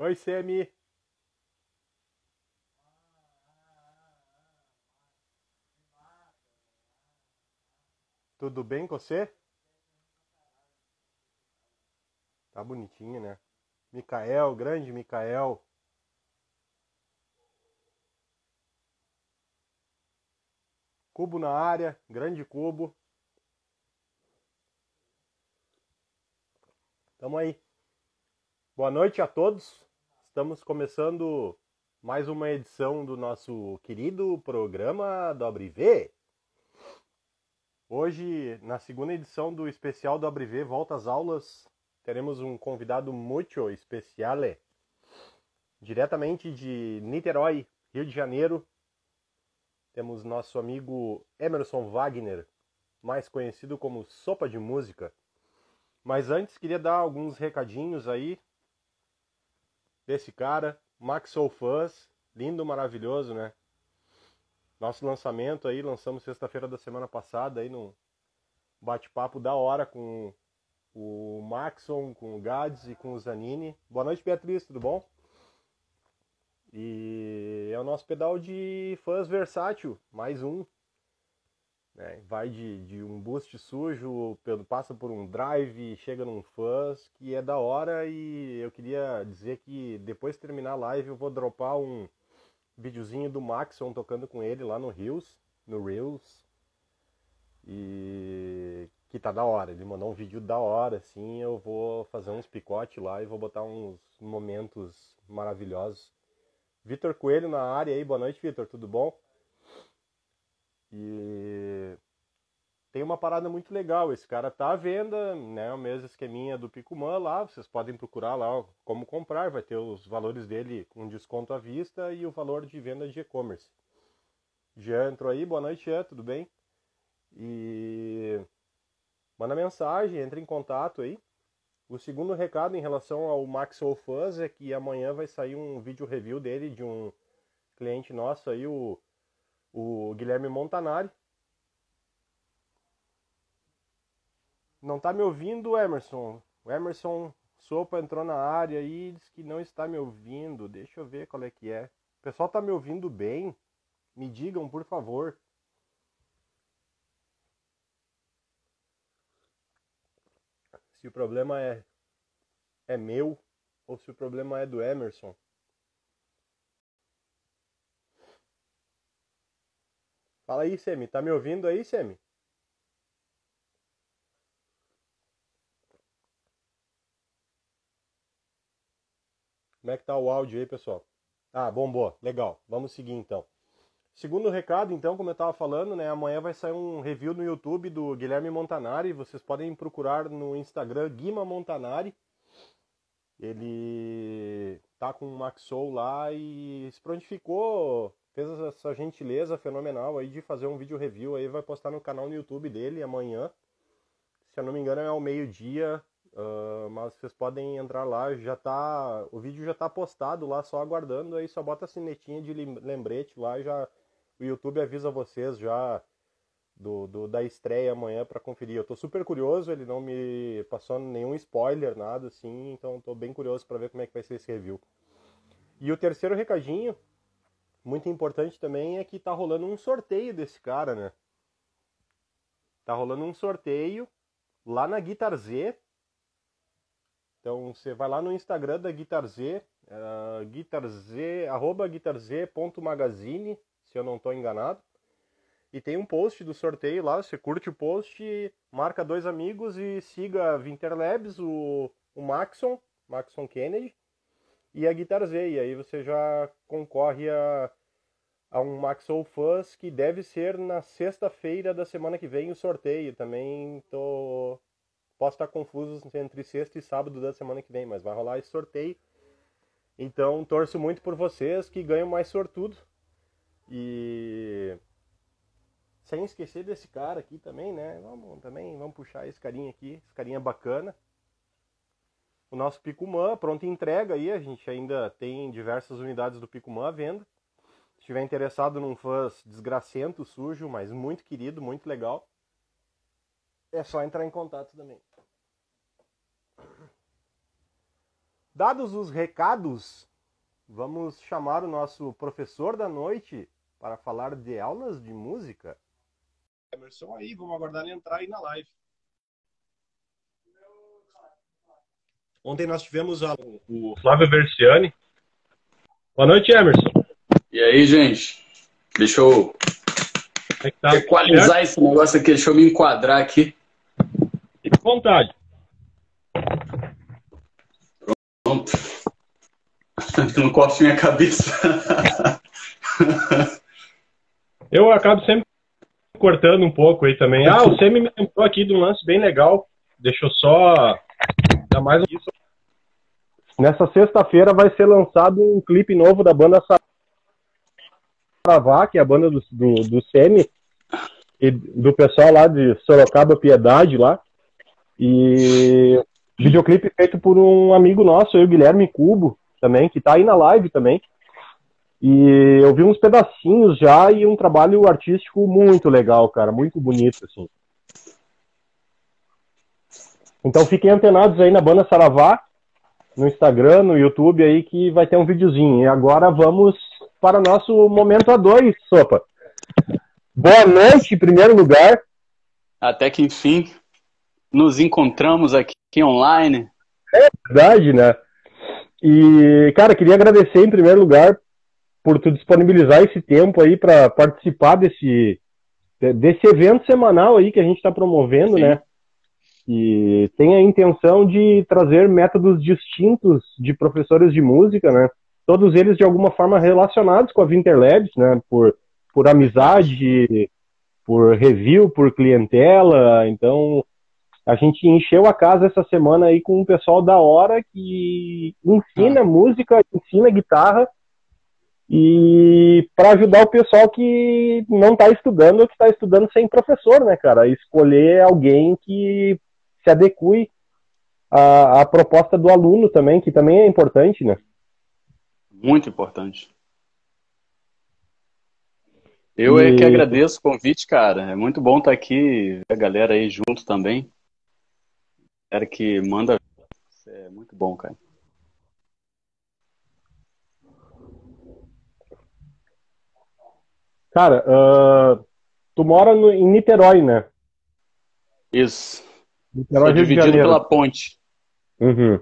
Oi, Semi. Tudo bem com você? Tá bonitinho, né? Micael, grande Micael. Cubo na área, grande cubo. Tamo aí. Boa noite a todos. Estamos começando mais uma edição do nosso querido programa Dobre V. Hoje, na segunda edição do especial Dobre V Volta às Aulas, teremos um convidado muito especial, diretamente de Niterói, Rio de Janeiro. Temos nosso amigo Emerson Wagner, mais conhecido como Sopa de Música. Mas antes queria dar alguns recadinhos aí desse cara, Max Soul Fuzz, lindo, maravilhoso, né? Nosso lançamento aí, lançamos sexta-feira da semana passada aí no bate-papo da hora com o Maxon, com o Gads e com o Zanini. Boa noite, Beatriz, tudo bom? E é o nosso pedal de fãs versátil, mais um. Né? Vai de, de um boost sujo, passa por um drive, chega num fãs, que é da hora. E eu queria dizer que depois de terminar a live eu vou dropar um videozinho do Maxon tocando com ele lá no Rios, no Reels. E que tá da hora. Ele mandou um vídeo da hora, assim. Eu vou fazer uns picotes lá e vou botar uns momentos maravilhosos. Vitor Coelho na área aí, boa noite, Vitor, tudo bom? E tem uma parada muito legal. Esse cara tá à venda, né? O mesmo esqueminha do Picumã lá. Vocês podem procurar lá como comprar. Vai ter os valores dele com desconto à vista e o valor de venda de e-commerce. Jean entrou aí, boa noite, Jean, tudo bem? E manda mensagem, entre em contato aí. O segundo recado em relação ao Maxwell Fuzz é que amanhã vai sair um vídeo review dele de um cliente nosso aí, o, o Guilherme Montanari. Não tá me ouvindo, Emerson? O Emerson Sopa entrou na área e disse que não está me ouvindo. Deixa eu ver qual é que é. O pessoal tá me ouvindo bem? Me digam, por favor. se o problema é, é meu ou se o problema é do Emerson. Fala aí, Semi. Tá me ouvindo aí, Semi? Como é que tá o áudio aí, pessoal? Ah, bom, boa. Legal. Vamos seguir então. Segundo recado, então, como eu estava falando, né, amanhã vai sair um review no YouTube do Guilherme Montanari. Vocês podem procurar no Instagram Guima Montanari. Ele tá com o Max Soul lá e se prontificou, fez essa gentileza fenomenal aí de fazer um vídeo review aí, vai postar no canal no YouTube dele amanhã. Se eu não me engano é ao meio-dia, uh, mas vocês podem entrar lá, já tá, o vídeo já tá postado lá, só aguardando, aí só bota a sinetinha de lembrete lá já o YouTube avisa vocês já do, do da estreia amanhã para conferir. Eu tô super curioso, ele não me passou nenhum spoiler, nada assim, então tô bem curioso para ver como é que vai ser esse review. E o terceiro recadinho, muito importante também, é que tá rolando um sorteio desse cara, né? Tá rolando um sorteio lá na Guitar Z. Então você vai lá no Instagram da Guitar Z, uh, guitarz, arroba guitarz.magazine, se eu não estou enganado. E tem um post do sorteio lá, você curte o post, marca dois amigos e siga Winterlabs, o, o Maxon, Maxon Kennedy, e a Guitar Z. E aí você já concorre a, a um Maxon Fuzz que deve ser na sexta-feira da semana que vem o sorteio. Também tô posso estar confuso entre sexta e sábado da semana que vem, mas vai rolar esse sorteio. Então torço muito por vocês que ganham mais sortudo. E sem esquecer desse cara aqui também, né? Vamos também, vamos puxar esse carinha aqui, esse carinha bacana. O nosso Picumã, pronta entrega aí, a gente ainda tem diversas unidades do Picumã à venda. Se estiver interessado num fãs desgracento, sujo, mas muito querido, muito legal, é só entrar em contato também. Dados os recados, vamos chamar o nosso professor da noite para falar de aulas de música. Emerson aí, vamos aguardar ele entrar aí na live. Ontem nós tivemos a, o Flávio Versiani. Boa noite, Emerson. E aí, gente? Deixa eu é tá? equalizar esse negócio aqui, deixa eu me enquadrar aqui. Fique à vontade. Pronto. Não corte minha cabeça. eu acabo sempre cortando um pouco aí também. Ah, o Semi me lembrou aqui de um lance bem legal. Deixa eu só dar mais um... Nessa sexta-feira vai ser lançado um clipe novo da banda Saravá, que é a banda do, do, do Semi, e do pessoal lá de Sorocaba Piedade lá. E videoclipe feito por um amigo nosso, eu, Guilherme Cubo, também, que tá aí na live também. E eu vi uns pedacinhos já e um trabalho artístico muito legal, cara, muito bonito, assim. Então fiquem antenados aí na banda Saravá, no Instagram, no YouTube aí, que vai ter um videozinho. E agora vamos para o nosso momento A2, Sopa. Boa noite, em primeiro lugar. Até que enfim nos encontramos aqui online. É verdade, né? E, cara, queria agradecer em primeiro lugar por tu disponibilizar esse tempo aí para participar desse, desse evento semanal aí que a gente está promovendo, Sim. né? E tem a intenção de trazer métodos distintos de professores de música, né? Todos eles de alguma forma relacionados com a Winterlabs, né? Por, por amizade, por review, por clientela. Então, a gente encheu a casa essa semana aí com um pessoal da hora que ensina ah. música, ensina guitarra e para ajudar o pessoal que não está estudando ou que está estudando sem professor, né, cara? Escolher alguém que se adeque à, à proposta do aluno também, que também é importante, né? Muito importante. Eu e... é que agradeço o convite, cara. É muito bom estar aqui, a galera aí junto também. Era que manda. É muito bom, cara. Cara, uh, tu mora no, em Niterói, né? Isso. Niterói, Rio dividido pela ponte. Uhum.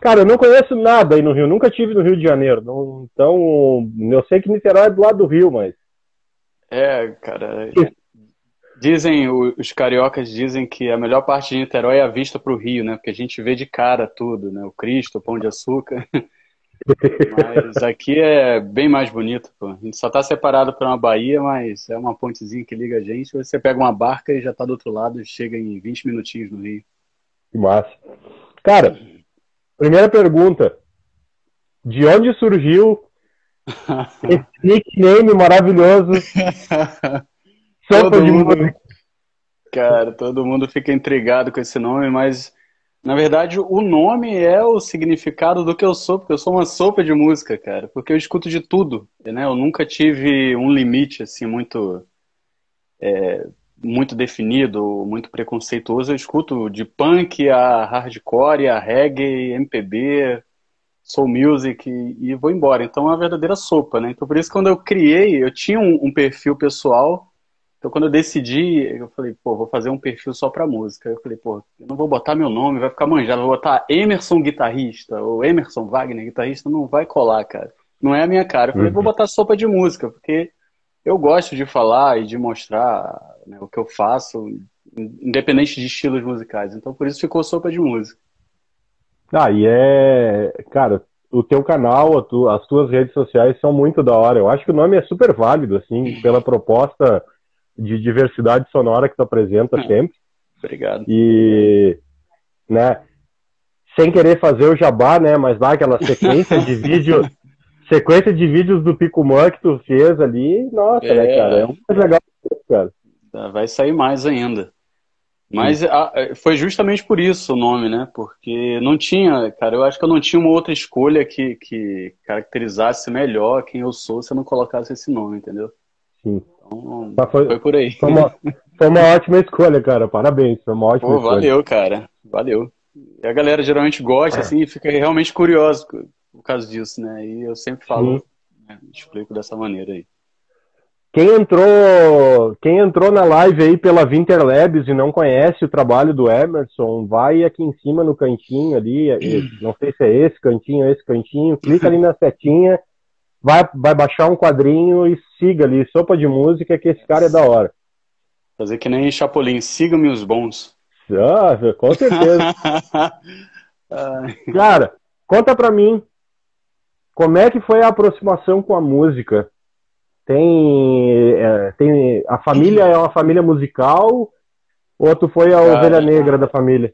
Cara, eu não conheço nada aí no Rio, nunca tive no Rio de Janeiro. Não, então, eu sei que Niterói é do lado do Rio, mas. É, cara. Dizem, os cariocas dizem que a melhor parte de Niterói é a vista para o Rio, né? Porque a gente vê de cara tudo, né? O Cristo, o Pão de Açúcar. Mas aqui é bem mais bonito, pô. A gente só tá separado por uma baía, mas é uma pontezinha que liga a gente. Você pega uma barca e já tá do outro lado, chega em 20 minutinhos no Rio. Que massa. Cara, primeira pergunta. De onde surgiu esse nickname maravilhoso? De mundo. Cara, todo mundo fica intrigado com esse nome, mas na verdade, o nome é o significado do que eu sou, porque eu sou uma sopa de música, cara. Porque eu escuto de tudo, né? Eu nunca tive um limite, assim, muito... É, muito definido, muito preconceituoso. Eu escuto de punk a hardcore, a reggae, MPB, soul music e, e vou embora. Então é uma verdadeira sopa, né? Então por isso quando eu criei, eu tinha um, um perfil pessoal então, quando eu decidi, eu falei, pô, vou fazer um perfil só pra música. Eu falei, pô, eu não vou botar meu nome, vai ficar manjado. Vou botar Emerson guitarrista ou Emerson Wagner guitarrista, não vai colar, cara. Não é a minha cara. Eu falei, uhum. vou botar sopa de música, porque eu gosto de falar e de mostrar né, o que eu faço, independente de estilos musicais. Então, por isso ficou sopa de música. Ah, e é. Cara, o teu canal, tu, as tuas redes sociais são muito da hora. Eu acho que o nome é super válido, assim, pela proposta de diversidade sonora que tu apresenta hum, sempre. Obrigado. E, né, sem querer fazer o jabá, né, mas dá aquela sequência de vídeo, sequência de vídeos do Picumã que tu fez ali, nossa, né, é... né, cara, é um mais legal, cara. Vai sair mais ainda. Mas a, foi justamente por isso o nome, né? Porque não tinha, cara, eu acho que eu não tinha uma outra escolha que, que caracterizasse melhor quem eu sou se eu não colocasse esse nome, entendeu? Sim. Então, foi, foi, por aí. Foi uma, foi uma, ótima escolha, cara. Parabéns. Foi uma ótima Pô, escolha. Valeu, cara. Valeu. a galera geralmente gosta, assim, e fica realmente curioso por causa disso, né? E eu sempre falo, né, explico dessa maneira aí. Quem entrou, quem entrou na live aí pela Labs e não conhece o trabalho do Emerson, vai aqui em cima no cantinho ali, não sei se é esse cantinho, esse cantinho, clica ali na setinha, vai, vai baixar um quadrinho e siga ali, sopa de música, que esse cara é da hora. Fazer que nem Chapolin, siga-me os bons. Ah, com certeza. cara, conta pra mim, como é que foi a aproximação com a música? Tem, é, tem a família é uma família musical ou tu foi a Cara, ovelha negra da família?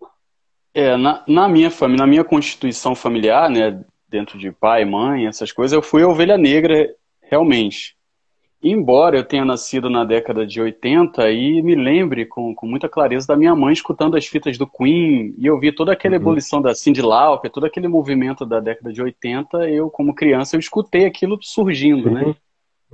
É, na, na minha família, na minha constituição familiar, né, dentro de pai, mãe, essas coisas, eu fui a ovelha negra realmente. Embora eu tenha nascido na década de 80 e me lembre com, com muita clareza da minha mãe escutando as fitas do Queen e eu vi toda aquela uhum. ebulição da Cyndi Lauper, todo aquele movimento da década de 80, eu como criança eu escutei aquilo surgindo, né? uhum. né?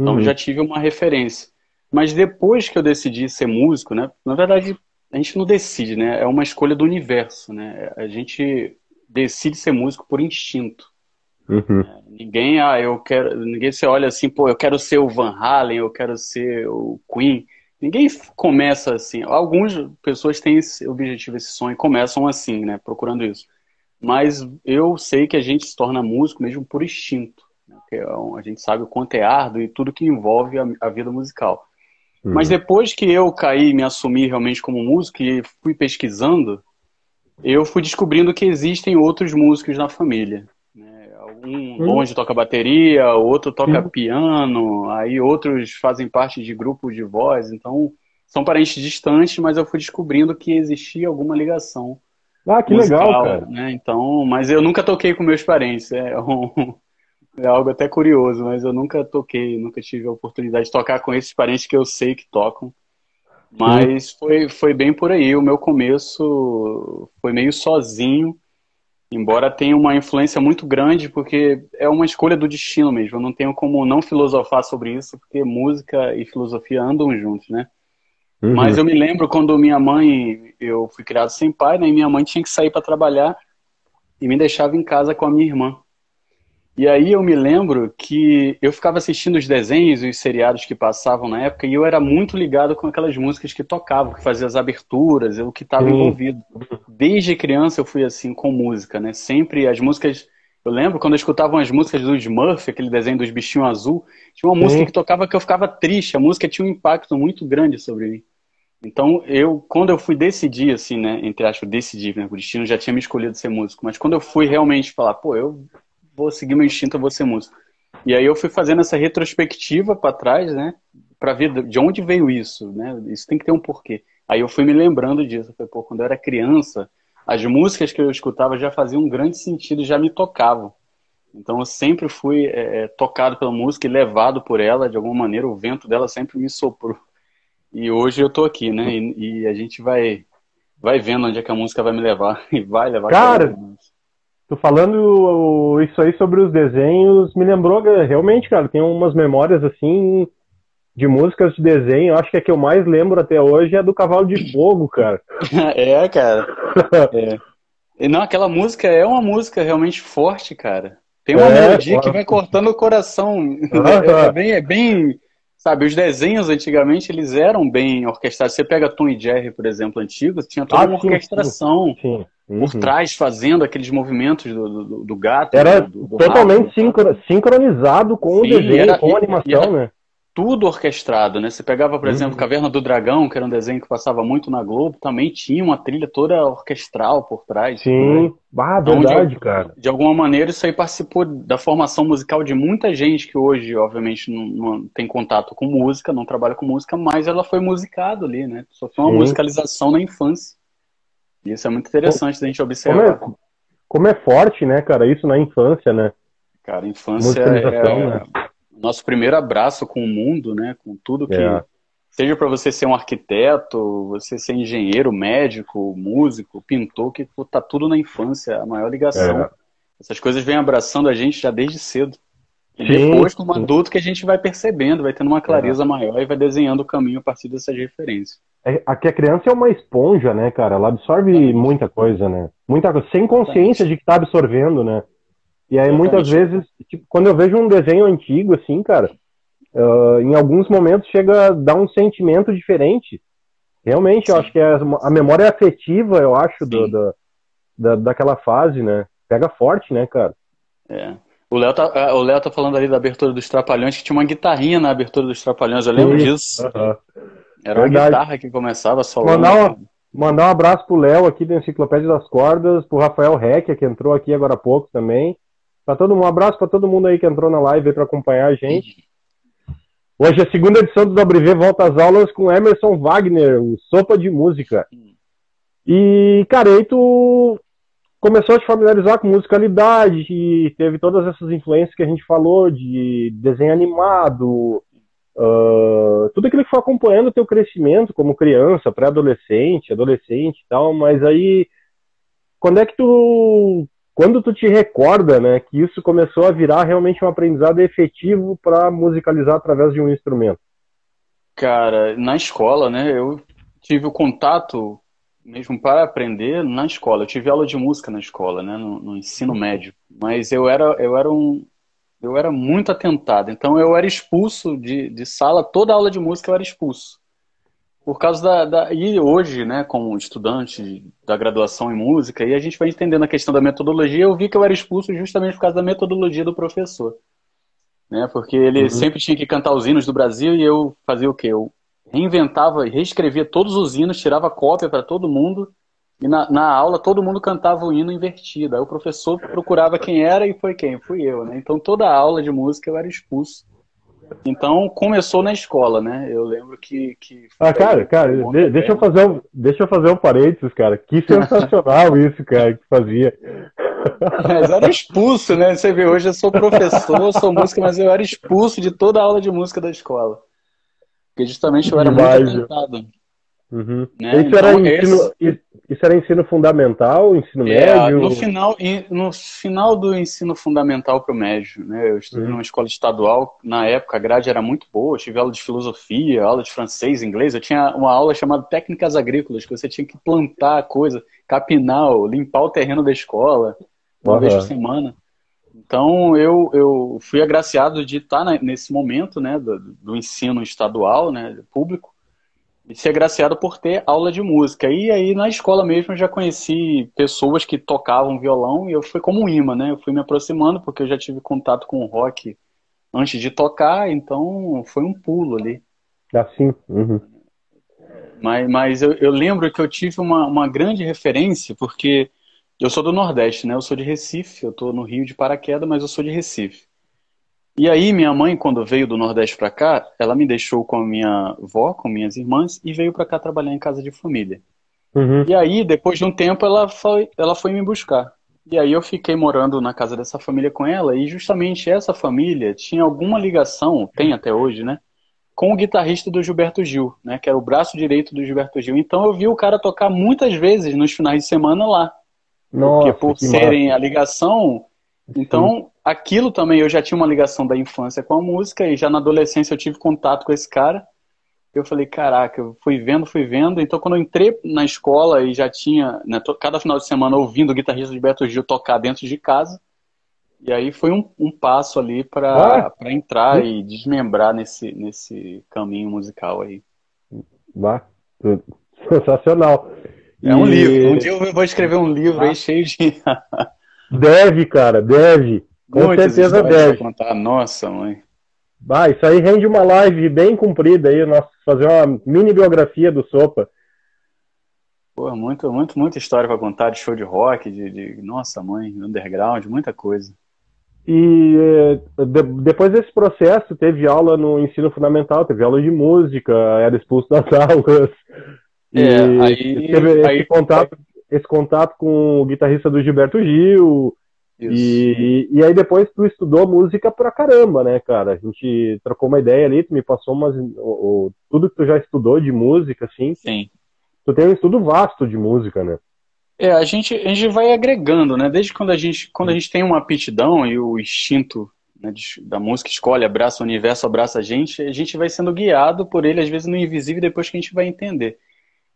Então uhum. já tive uma referência. Mas depois que eu decidi ser músico, né? Na verdade, a gente não decide, né? É uma escolha do universo, né? A gente decide ser músico por instinto. Uhum. É, ninguém, ah, eu quero, ninguém se olha assim, pô, eu quero ser o Van Halen, eu quero ser o Queen. Ninguém começa assim. Algumas pessoas têm esse objetivo, esse sonho, e começam assim, né? Procurando isso. Mas eu sei que a gente se torna músico mesmo por instinto que é a gente sabe o quanto é árduo e tudo que envolve a, a vida musical. Uhum. Mas depois que eu caí e me assumi realmente como músico e fui pesquisando, eu fui descobrindo que existem outros músicos na família. Um uhum. longe toca bateria, outro toca uhum. piano, aí outros fazem parte de grupos de voz. Então, são parentes distantes, mas eu fui descobrindo que existia alguma ligação. Ah, que musical, legal, cara. Né? Então, mas eu nunca toquei com meus parentes. É um, é algo até curioso, mas eu nunca toquei, nunca tive a oportunidade de tocar com esses parentes que eu sei que tocam. Mas foi, foi bem por aí. O meu começo foi meio sozinho, embora tenha uma influência muito grande, porque é uma escolha do destino mesmo. Eu não tenho como não filosofar sobre isso, porque música e filosofia andam juntos, né? Uhum. Mas eu me lembro quando minha mãe, eu fui criado sem pai, né? E minha mãe tinha que sair para trabalhar e me deixava em casa com a minha irmã. E aí eu me lembro que eu ficava assistindo os desenhos e os seriados que passavam na época e eu era muito ligado com aquelas músicas que tocavam, que faziam as aberturas, o que estava envolvido. Desde criança eu fui assim com música, né? Sempre as músicas. Eu lembro quando eu escutava as músicas do Smurf, aquele desenho dos bichinhos azul, tinha uma Sim. música que tocava que eu ficava triste. A música tinha um impacto muito grande sobre mim. Então, eu, quando eu fui decidir, assim, né, entre aspas, decidir, né, o destino já tinha me escolhido ser músico, mas quando eu fui realmente falar, pô, eu vou seguir meu instinto, eu vou ser músico. E aí eu fui fazendo essa retrospectiva para trás, né? Para ver de onde veio isso, né? Isso tem que ter um porquê. Aí eu fui me lembrando disso. Falei, pô, quando eu era criança, as músicas que eu escutava já faziam um grande sentido, já me tocavam. Então eu sempre fui é, é, tocado pela música e levado por ela de alguma maneira. O vento dela sempre me soprou. E hoje eu tô aqui, né? E, e a gente vai vai vendo onde é que a música vai me levar e vai levar. Cara, Tô falando isso aí sobre os desenhos, me lembrou realmente, cara, tem umas memórias assim de músicas de desenho, acho que a que eu mais lembro até hoje é a do Cavalo de Fogo, cara. é, cara. É. E não, aquela música é uma música realmente forte, cara. Tem uma é, melodia que vai cortando o coração. É, é, bem, é bem Sabe, os desenhos antigamente eles eram bem orquestrados. Você pega Tom e Jerry, por exemplo, antigos, tinha toda ah, uma sim, orquestração sim, sim. Por uhum. trás, fazendo aqueles movimentos do, do, do gato. Era do, do totalmente rato, sincronizado com o desenho, era, com a animação, né? tudo orquestrado, né? Você pegava, por uhum. exemplo, Caverna do Dragão, que era um desenho que passava muito na Globo, também tinha uma trilha toda orquestral por trás. Sim, né? ah, verdade, de, cara. De alguma maneira, isso aí participou da formação musical de muita gente que hoje, obviamente, não, não tem contato com música, não trabalha com música, mas ela foi musicada ali, né? Só foi uma Sim. musicalização na infância. E isso é muito interessante da gente observar. Como é, como é forte, né, cara, isso na infância, né? Cara, infância é, né? nosso primeiro abraço com o mundo, né? Com tudo que. É. Seja para você ser um arquiteto, você ser engenheiro, médico, músico, pintor, que tá tudo na infância, a maior ligação. É. Essas coisas vêm abraçando a gente já desde cedo. E depois, como adulto, que a gente vai percebendo, vai tendo uma clareza é. maior e vai desenhando o caminho a partir dessas referências. É, aqui a criança é uma esponja, né, cara? Ela absorve muita coisa, né? Muita coisa, sem consciência de que tá absorvendo, né? E aí muitas vezes, tipo, quando eu vejo um desenho antigo, assim, cara, uh, em alguns momentos chega a dar um sentimento diferente. Realmente, Sim. eu acho que é a memória afetiva, eu acho, do, do, da, daquela fase, né? Pega forte, né, cara? É. O Léo tá, é, o Léo tá falando ali da abertura dos Trapalhões, que tinha uma guitarrinha na abertura dos Trapalhões, eu lembro Sim. disso. Uhum. Era uma Verdade. guitarra que começava só. Mandar, um, mandar um abraço pro Léo aqui da Enciclopédia das Cordas, pro Rafael Reck, que entrou aqui agora há pouco também. Pra todo, um abraço para todo mundo aí que entrou na live para acompanhar a gente. Hoje a segunda edição do WV volta às aulas com Emerson Wagner, o Sopa de Música. E, cara, aí tu começou a te familiarizar com musicalidade, e teve todas essas influências que a gente falou de desenho animado, uh, tudo aquilo que foi acompanhando o teu crescimento como criança, pré-adolescente, adolescente e tal, mas aí quando é que tu quando tu te recorda, né, que isso começou a virar realmente um aprendizado efetivo para musicalizar através de um instrumento? Cara, na escola, né, eu tive o contato mesmo para aprender na escola. Eu tive aula de música na escola, né, no, no ensino médio, mas eu era eu era um eu era muito atentado. Então eu era expulso de, de sala, toda aula de música eu era expulso. Por causa da, da, E hoje, né, como estudante da graduação em música, e a gente vai entendendo a questão da metodologia, eu vi que eu era expulso justamente por causa da metodologia do professor. Né, porque ele uhum. sempre tinha que cantar os hinos do Brasil e eu fazia o quê? Eu reinventava e reescrevia todos os hinos, tirava cópia para todo mundo, e na, na, aula todo mundo cantava o hino invertido. Aí o professor procurava quem era e foi quem? Fui eu, né? Então toda aula de música eu era expulso então começou na escola, né? Eu lembro que. que ah, cara, cara, de, deixa, eu fazer um, deixa eu fazer um parênteses, cara. Que sensacional isso, cara, que fazia. Mas era expulso, né? Você vê, hoje eu sou professor, sou músico, mas eu era expulso de toda a aula de música da escola. Porque justamente eu era muito atentado. Uhum. Né? Isso, então, era ensino, esse... isso era ensino fundamental, ensino é, médio? No final, no final do ensino fundamental para o médio. Né? Eu estudei uhum. numa escola estadual, na época a grade era muito boa, eu tive aula de filosofia, aula de francês, inglês. Eu tinha uma aula chamada Técnicas Agrícolas, que você tinha que plantar coisa, capinar, limpar o terreno da escola, uma uhum. vez por semana. Então eu, eu fui agraciado de estar nesse momento né, do, do ensino estadual, né, público, e ser agraciado por ter aula de música. E aí na escola mesmo eu já conheci pessoas que tocavam violão e eu fui como um imã, né? Eu fui me aproximando porque eu já tive contato com o rock antes de tocar, então foi um pulo ali. Assim. Uhum. Mas, mas eu, eu, lembro que eu tive uma, uma grande referência, porque eu sou do Nordeste, né? Eu sou de Recife, eu tô no Rio de Paraquedas, mas eu sou de Recife. E aí minha mãe, quando veio do Nordeste para cá, ela me deixou com a minha avó, com minhas irmãs, e veio para cá trabalhar em casa de família. Uhum. E aí, depois de um tempo, ela foi, ela foi me buscar. E aí eu fiquei morando na casa dessa família com ela, e justamente essa família tinha alguma ligação, tem até hoje, né? Com o guitarrista do Gilberto Gil, né? Que era o braço direito do Gilberto Gil. Então eu vi o cara tocar muitas vezes nos finais de semana lá. Nossa, porque por serem a ligação, então aquilo também eu já tinha uma ligação da infância com a música e já na adolescência eu tive contato com esse cara. Eu falei, caraca, eu fui vendo, fui vendo. Então quando eu entrei na escola e já tinha, né, cada final de semana ouvindo o guitarrista de Beto Gil tocar dentro de casa, e aí foi um, um passo ali para ah. entrar e desmembrar nesse, nesse caminho musical aí. Bah. Sensacional. É um livro. Um dia eu vou escrever um livro ah. aí cheio de. deve, cara, deve. Com Muitas certeza deve. contar. Nossa, mãe. Bah, isso aí rende uma live bem comprida aí, nós fazer uma mini biografia do Sopa. Pô, muito, muito, muita história para contar de show de rock, de, de, nossa mãe, underground, muita coisa. E eh, de, depois desse processo, teve aula no ensino fundamental, teve aula de música, era expulso das aulas. É, aí, teve aí, esse, contato, esse contato com o guitarrista do Gilberto Gil, e, e aí depois tu estudou música pra caramba, né, cara? A gente trocou uma ideia ali, tu me passou umas, o, o, tudo que tu já estudou de música, assim. Sim. Tu tem um estudo vasto de música, né? É, a gente, a gente vai agregando, né? Desde quando a gente, quando a gente tem uma aptidão e o instinto né, de, da música escolhe, abraça o universo, abraça a gente, a gente vai sendo guiado por ele, às vezes no invisível, depois que a gente vai entender.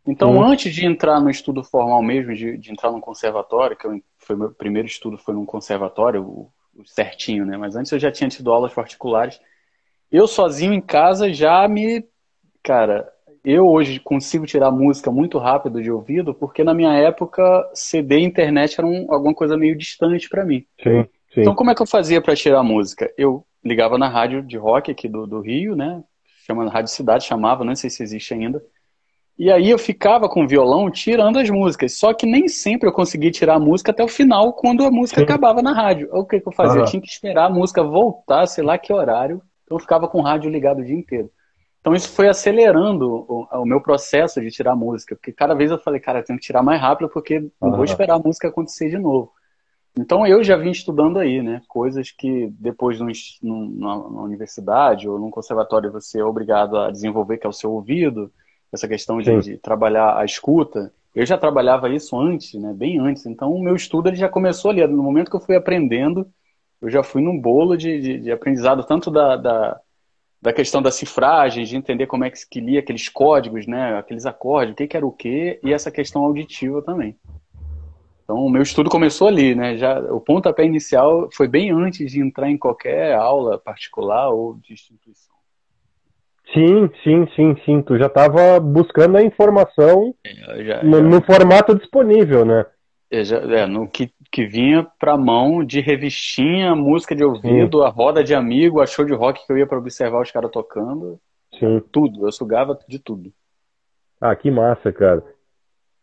Então, uhum. antes de entrar no estudo formal mesmo, de, de entrar no conservatório, que eu, foi meu primeiro estudo foi num conservatório, o, o certinho, né? Mas antes eu já tinha tido aulas particulares. Eu sozinho em casa já me, cara, eu hoje consigo tirar música muito rápido de ouvido, porque na minha época CD e internet eram alguma coisa meio distante para mim. Sim, sim. Então como é que eu fazia para tirar música? Eu ligava na rádio de rock aqui do, do Rio, né? Chama Rádio Cidade, chamava, não sei se existe ainda. E aí eu ficava com o violão tirando as músicas. Só que nem sempre eu conseguia tirar a música até o final, quando a música Sim. acabava na rádio. O que, que eu fazia? Uhum. Eu tinha que esperar a música voltar, sei lá que horário. Então eu ficava com o rádio ligado o dia inteiro. Então isso foi acelerando o, o meu processo de tirar música. Porque cada vez eu falei, cara, eu tenho que tirar mais rápido porque não uhum. vou esperar a música acontecer de novo. Então eu já vim estudando aí, né? Coisas que depois no, no, na, na universidade ou num conservatório você é obrigado a desenvolver, que é o seu ouvido essa questão de, de, trabalhar a escuta. Eu já trabalhava isso antes, né, bem antes. Então, o meu estudo ele já começou ali. No momento que eu fui aprendendo, eu já fui num bolo de, de, de aprendizado, tanto da, da, da, questão da cifragem, de entender como é que se lia aqueles códigos, né, aqueles acordes, o que, que era o quê, e essa questão auditiva também. Então, o meu estudo começou ali, né? Já, o pontapé inicial foi bem antes de entrar em qualquer aula particular ou de instituição. Sim, sim, sim, sim. Tu já estava buscando a informação é, já, no, já... no, formato disponível, né? É, já, é, no que, que vinha pra mão de revistinha, música de ouvido, sim. a roda de amigo, a show de rock que eu ia para observar os caras tocando. Sim. Tudo, eu sugava de tudo. Ah, que massa, cara.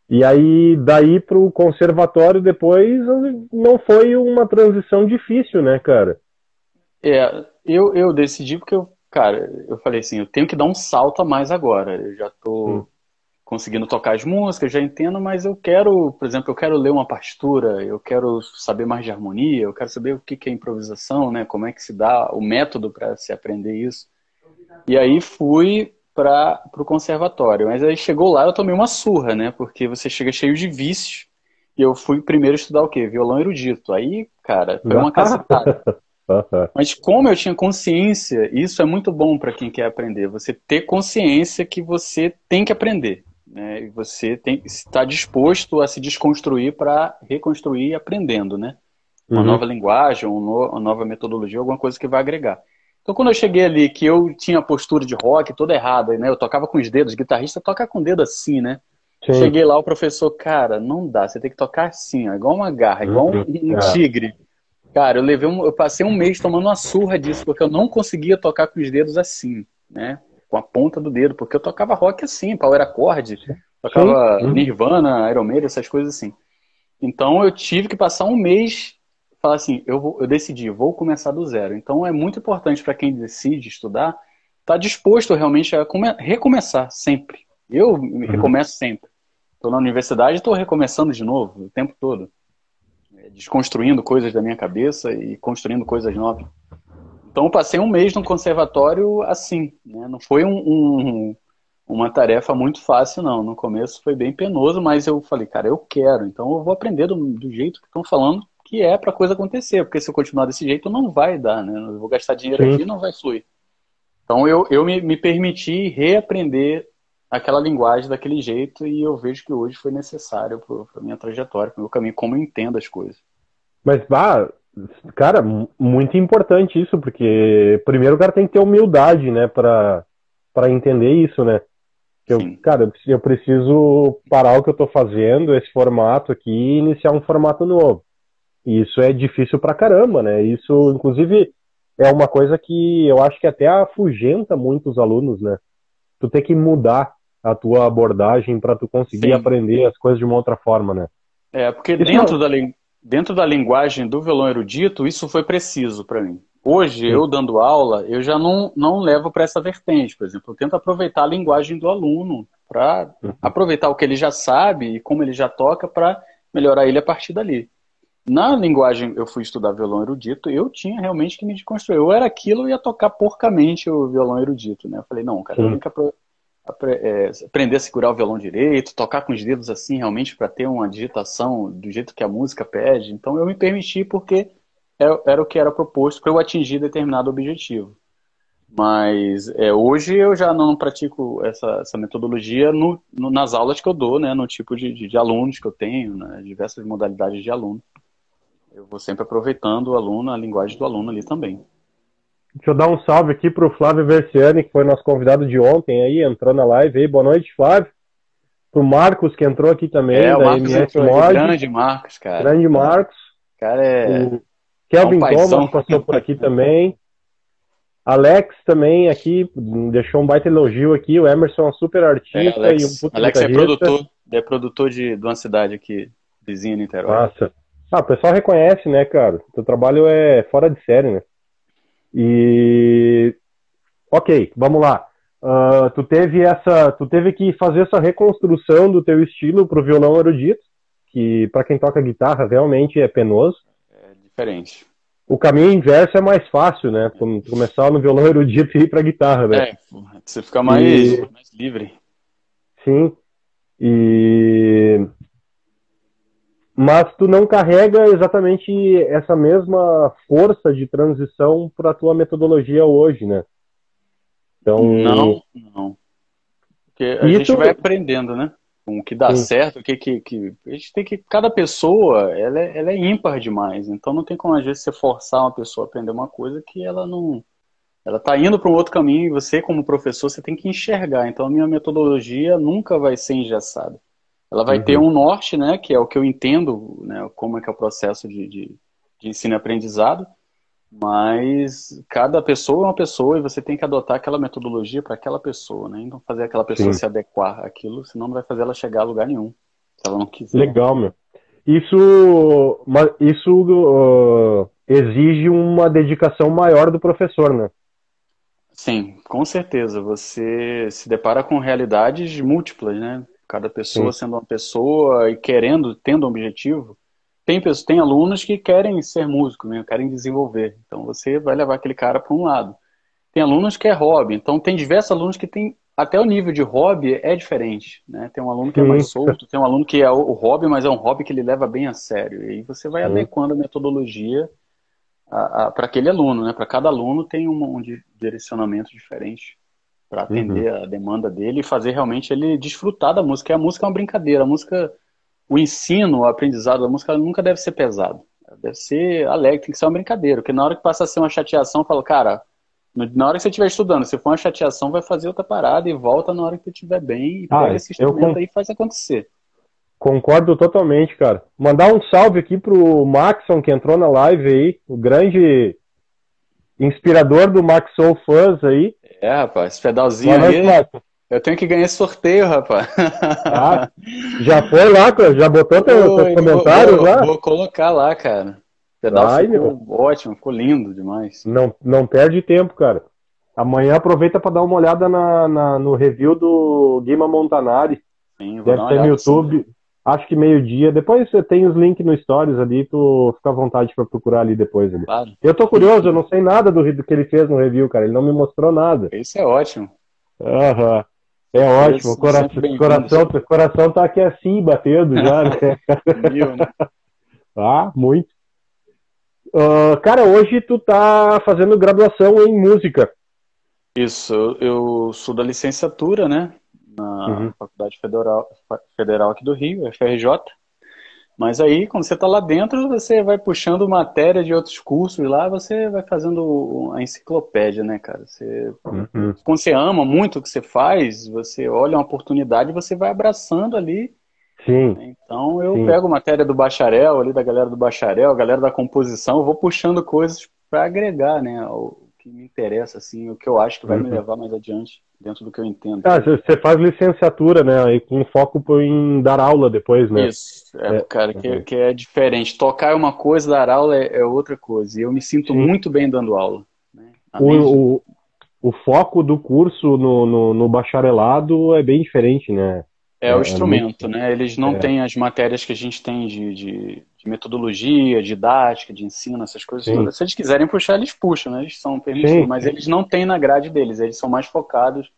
E aí, daí pro conservatório depois, não foi uma transição difícil, né, cara? É, eu, eu decidi porque eu cara, eu falei assim, eu tenho que dar um salto a mais agora. Eu já tô hum. conseguindo tocar as músicas, já entendo, mas eu quero, por exemplo, eu quero ler uma partitura, eu quero saber mais de harmonia, eu quero saber o que é improvisação, né? Como é que se dá o método para se aprender isso. E aí fui para o conservatório. Mas aí chegou lá, eu tomei uma surra, né? Porque você chega cheio de vícios. E eu fui primeiro estudar o quê? Violão erudito. Aí, cara, foi uma cacetada. Mas como eu tinha consciência, isso é muito bom para quem quer aprender. Você ter consciência que você tem que aprender. Né? E você tem está disposto a se desconstruir para reconstruir aprendendo, né? Uma uhum. nova linguagem, uma nova metodologia, alguma coisa que vai agregar. Então, quando eu cheguei ali, que eu tinha a postura de rock toda errada, né? Eu tocava com os dedos, guitarrista toca com o dedo assim, né? Sim. Cheguei lá, o professor, cara, não dá, você tem que tocar assim, ó, igual uma garra, igual um, um é. Cara, eu levei um, eu passei um mês tomando uma surra disso, porque eu não conseguia tocar com os dedos assim, né? Com a ponta do dedo, porque eu tocava rock assim, power acorde, tocava Sim. Nirvana, Iron Maiden, essas coisas assim. Então eu tive que passar um mês falar assim, eu, vou, eu decidi, vou começar do zero. Então é muito importante para quem decide estudar, estar tá disposto realmente a come, recomeçar sempre. Eu me uhum. recomeço sempre. Estou na universidade e estou recomeçando de novo o tempo todo desconstruindo coisas da minha cabeça e construindo coisas novas. Então eu passei um mês no conservatório assim, né? Não foi um, um, uma tarefa muito fácil, não. No começo foi bem penoso, mas eu falei, cara, eu quero, então eu vou aprender do, do jeito que estão falando que é para coisa acontecer, porque se eu continuar desse jeito não vai dar, né? Eu vou gastar dinheiro Sim. aqui e não vai fluir. Então eu, eu me, me permiti reaprender aquela linguagem daquele jeito e eu vejo que hoje foi necessário para minha trajetória, para o meu caminho, como eu entendo as coisas. Mas, bah, cara, muito importante isso, porque primeiro o cara tem que ter humildade, né, para entender isso, né? Eu, cara, eu preciso parar o que eu tô fazendo, esse formato aqui, e iniciar um formato novo. E isso é difícil pra caramba, né? Isso, inclusive, é uma coisa que eu acho que até afugenta muitos alunos, né? Tu tem que mudar a tua abordagem para tu conseguir Sim. aprender as coisas de uma outra forma, né? É, porque isso dentro, da, dentro da linguagem do violão erudito, isso foi preciso para mim. Hoje, Sim. eu dando aula, eu já não, não levo para essa vertente, por exemplo. Eu tento aproveitar a linguagem do aluno, para uhum. aproveitar o que ele já sabe e como ele já toca, para melhorar ele a partir dali. Na linguagem, eu fui estudar violão erudito, eu tinha realmente que me desconstruir. Eu era aquilo e ia tocar porcamente o violão erudito, né? Eu falei, não, cara, eu tenho que aprender a segurar o violão direito, tocar com os dedos assim realmente para ter uma digitação do jeito que a música pede. Então eu me permiti porque era, era o que era proposto para eu atingir determinado objetivo. Mas é, hoje eu já não pratico essa, essa metodologia no, no, nas aulas que eu dou, né, no tipo de, de, de alunos que eu tenho, né, diversas modalidades de aluno. Eu vou sempre aproveitando o aluno, a linguagem do aluno ali também. Deixa eu dar um salve aqui para o Flávio Versiani, que foi nosso convidado de ontem aí, entrou na live aí. Boa noite, Flávio. Pro Marcos, que entrou aqui também, é, da o Marcos MS Mod. Grande Marcos, cara. Grande Marcos. Cara, é. O Kelvin é um Thomas passou por aqui também. Alex também aqui deixou um baita elogio aqui. O Emerson é um super artista é, Alex, e um puto Alex é produtor, é produtor de, de uma cidade aqui, vizinha no Niterói. Nossa. Ah, o pessoal reconhece, né, cara? O teu trabalho é fora de série, né? E ok, vamos lá. Uh, tu teve essa, tu teve que fazer essa reconstrução do teu estilo pro violão erudito, que para quem toca guitarra realmente é penoso. É diferente. O caminho inverso é mais fácil, né? Começar no violão erudito e ir pra guitarra, né? É, você fica mais, e... mais livre. Sim. E mas tu não carrega exatamente essa mesma força de transição para a tua metodologia hoje, né? Então não, não. Porque a isso... gente vai aprendendo, né? O que dá Sim. certo, o que, que, que a gente tem que cada pessoa ela é, ela é ímpar demais, então não tem como às vezes você forçar uma pessoa a aprender uma coisa que ela não ela está indo para um outro caminho e você como professor você tem que enxergar. Então a minha metodologia nunca vai ser engessada. Ela vai uhum. ter um norte, né, que é o que eu entendo, né, como é que é o processo de, de, de ensino e aprendizado, mas cada pessoa é uma pessoa e você tem que adotar aquela metodologia para aquela pessoa, né? Então fazer aquela pessoa Sim. se adequar àquilo, senão não vai fazer ela chegar a lugar nenhum, se ela não quiser. Legal, meu. Isso, isso uh, exige uma dedicação maior do professor, né? Sim, com certeza. Você se depara com realidades múltiplas, né? Cada pessoa Sim. sendo uma pessoa e querendo, tendo um objetivo. Tem, pessoas, tem alunos que querem ser músico, né? querem desenvolver. Então você vai levar aquele cara para um lado. Tem alunos que é hobby. Então tem diversos alunos que tem até o nível de hobby é diferente, né? Tem um aluno que é mais solto, tem um aluno que é o, hobby, mas é um hobby que ele leva bem a sério. E aí você vai adequando a metodologia para aquele aluno, né? Para cada aluno tem um, um direcionamento diferente para atender uhum. a demanda dele e fazer realmente ele desfrutar da música. E a música é uma brincadeira. A música, o ensino, o aprendizado da música nunca deve ser pesado. Deve ser alegre, tem que ser uma brincadeira. Porque na hora que passa a ser uma chateação, fala, cara, na hora que você estiver estudando, se for uma chateação, vai fazer outra parada e volta na hora que você estiver bem e ah, pega esse instrumento aí e faz acontecer. Concordo totalmente, cara. Mandar um salve aqui pro Maxon, que entrou na live aí, o grande inspirador do Max Soul Fuzz aí. É, rapaz, esse pedalzinho aí. Eu tenho que ganhar esse sorteio, rapaz. Ah, já foi lá, já botou teu, comentário vou, lá? Vou colocar lá, cara. O pedal ficou meu. ótimo, ficou lindo demais. Não, não perde tempo, cara. Amanhã aproveita para dar uma olhada na, na, no review do Guima Montanari. Sim, Deve ter no YouTube. Sim, acho que meio-dia. Depois você tem os links no Stories ali, tu fica à vontade para procurar ali depois. Ali. Claro. Eu tô curioso, eu não sei nada do, do, que ele fez no review, cara. Ele não me mostrou nada. Isso é ótimo. Aham. É ótimo. O coração, coração, coração tá aqui assim, batendo já, né? Mil, né? ah, muito. Uh, cara, hoje tu tá fazendo graduação em música. Isso, eu sou da licenciatura, né? Na uhum. Faculdade Federal, Federal aqui do Rio, FRJ. Mas aí, quando você está lá dentro, você vai puxando matéria de outros cursos lá, você vai fazendo a enciclopédia, né, cara? Você, uhum. Quando você ama muito o que você faz, você olha uma oportunidade e você vai abraçando ali. Sim. Então eu Sim. pego matéria do bacharel, ali da galera do bacharel, galera da composição, eu vou puxando coisas para agregar, né? que me interessa, assim, o que eu acho que vai uhum. me levar mais adiante, dentro do que eu entendo. Ah, você faz licenciatura, né? Aí com foco em dar aula depois, né? Isso, é, é cara, que, que, é diferente. Tocar é uma coisa, dar aula é, é outra coisa. E eu me sinto Sim. muito bem dando aula. Né? O, o, o, foco do curso no, no, no, bacharelado é bem diferente, né? É, o é, é instrumento, muito... né? Eles não têm as matérias que a gente tem de, de de metodologia, didática, de ensino, essas coisas Sim. todas. Se eles quiserem puxar, eles puxam, né? Eles são permitidos, mas eles não têm na grade deles, eles são mais focados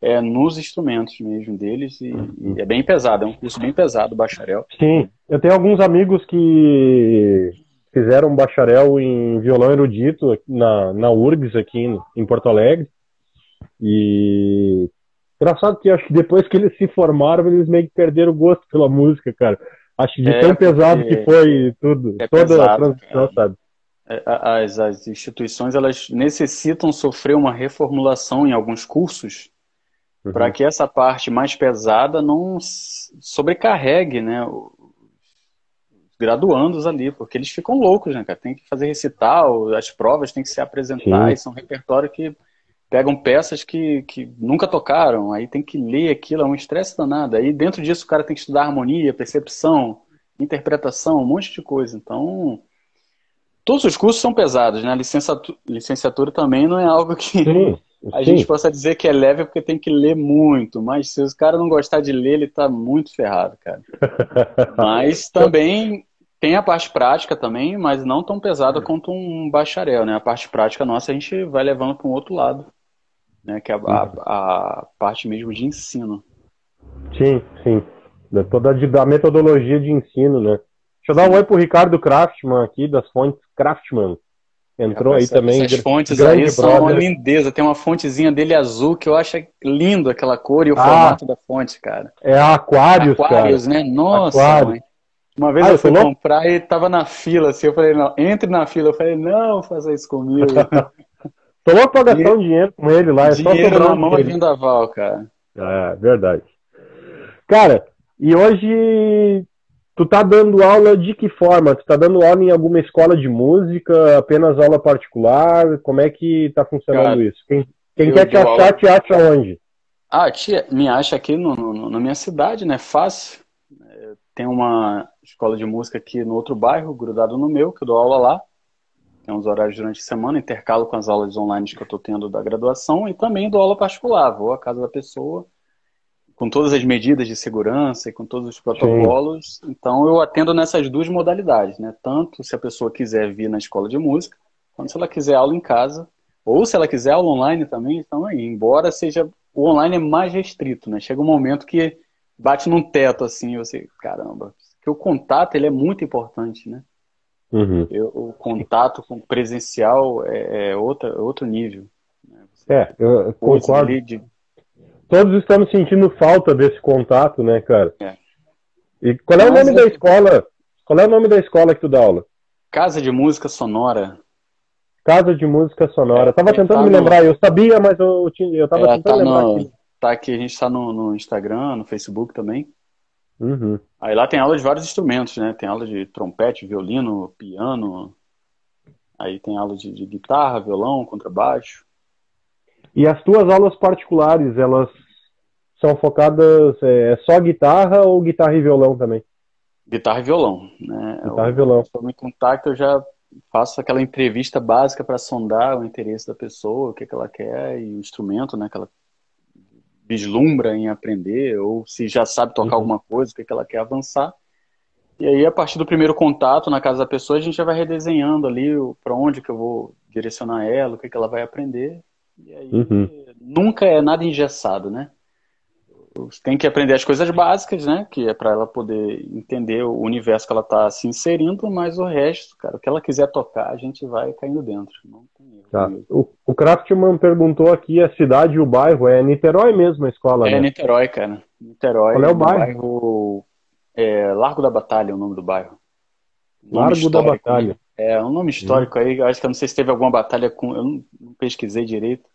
é, nos instrumentos mesmo deles e, uhum. e, é bem pesado, é um curso bem pesado, bacharel. Sim, eu tenho alguns amigos que fizeram um bacharel em violão erudito na, na URGS aqui em, em Porto Alegre. E engraçado que acho que depois que eles se formaram, eles meio que perderam o gosto pela música, cara. Acho que de é, tão pesado que foi tudo, é toda pesado, a transição, sabe? É, as, as instituições elas necessitam sofrer uma reformulação em alguns cursos uhum. para que essa parte mais pesada não sobrecarregue né, os graduandos ali, porque eles ficam loucos, né, cara? Tem que fazer recital, as provas têm que se apresentar, Sim. e são repertório que pegam peças que, que nunca tocaram, aí tem que ler aquilo, é um estresse danado. Aí dentro disso o cara tem que estudar harmonia, percepção, interpretação, um monte de coisa. Então, todos os cursos são pesados, né? Licenciatura, licenciatura também não é algo que sim, a sim. gente possa dizer que é leve porque tem que ler muito, mas se os cara não gostar de ler, ele tá muito ferrado, cara. mas também tem a parte prática também, mas não tão pesada quanto um bacharel, né? A parte prática nossa a gente vai levando para um outro lado né? Que é a, a, a parte mesmo de ensino. Sim, sim. Toda a metodologia de ensino, né? Deixa eu dar um oi pro Ricardo Craftman aqui, das fontes Craftman. Entrou aí também. Essas fontes aí são uma lindeza. Tem uma fontezinha dele azul que eu acho lindo aquela cor e o ah, formato da fonte, cara. É a Aquarius, Aquarius, cara. né? Nossa, Aquarius. Uma vez ah, eu fui comprar e tava na fila, assim, eu falei, não, entre na fila. Eu falei, não, faça isso comigo. Louco pra gastar um dinheiro com ele lá. É dinheiro só na mão é vendaval, cara. É, verdade. Cara, e hoje tu tá dando aula de que forma? Tu tá dando aula em alguma escola de música, apenas aula particular? Como é que tá funcionando cara, isso? Quem, quem quer te achar, aula... te acha onde? Ah, tia, me acha aqui no, no, na minha cidade, né? Fácil. Tem uma escola de música aqui no outro bairro, grudado no meu, que eu dou aula lá tem uns horários durante a semana, intercalo com as aulas online que eu estou tendo da graduação e também dou aula particular. Vou à casa da pessoa com todas as medidas de segurança e com todos os protocolos. Sim. Então eu atendo nessas duas modalidades, né? Tanto se a pessoa quiser vir na escola de música, quanto se ela quiser aula em casa, ou se ela quiser aula online também, então aí, embora seja o online é mais restrito, né? Chega um momento que bate num teto assim, você, caramba, que o contato ele é muito importante, né? Uhum. Eu, o contato com presencial é, é outra, outro nível. Né? é, eu concordo. De... Todos estamos sentindo falta desse contato, né, cara? É. E qual é o nome da escola? Qual é o nome da escola que tu dá aula? Casa de Música Sonora. Casa de Música Sonora. É, tava tentando tá me lembrar, eu sabia, mas eu, tinha, eu tava é, tentando tá lembrar. No, aqui. Tá aqui, a gente tá no, no Instagram, no Facebook também. Uhum. Aí lá tem aula de vários instrumentos, né? Tem aula de trompete, violino, piano. Aí tem aula de, de guitarra, violão, contrabaixo. E as tuas aulas particulares, elas são focadas é, é só guitarra ou guitarra e violão também? Guitarra e violão, né? Guitarra e violão. Quando me contacta, eu já faço aquela entrevista básica para sondar o interesse da pessoa, o que, que ela quer e o instrumento, né, que ela vislumbra em aprender, ou se já sabe tocar uhum. alguma coisa, o que, é que ela quer avançar. E aí, a partir do primeiro contato na casa da pessoa, a gente já vai redesenhando ali para onde que eu vou direcionar ela, o que, que ela vai aprender. E aí, uhum. nunca é nada engessado, né? Tem que aprender as coisas básicas, né? Que é para ela poder entender o universo que ela está se inserindo, mas o resto, cara, o que ela quiser tocar, a gente vai caindo dentro. Tá. O, o Craftman perguntou aqui a cidade e o bairro. É Niterói mesmo a escola, é, né? É Niterói, cara. Niterói. Qual é o bairro? bairro é, Largo da Batalha é o nome do bairro. Largo da Batalha. Né? É, um nome histórico hum. aí. Acho que eu não sei se teve alguma batalha com. Eu não pesquisei direito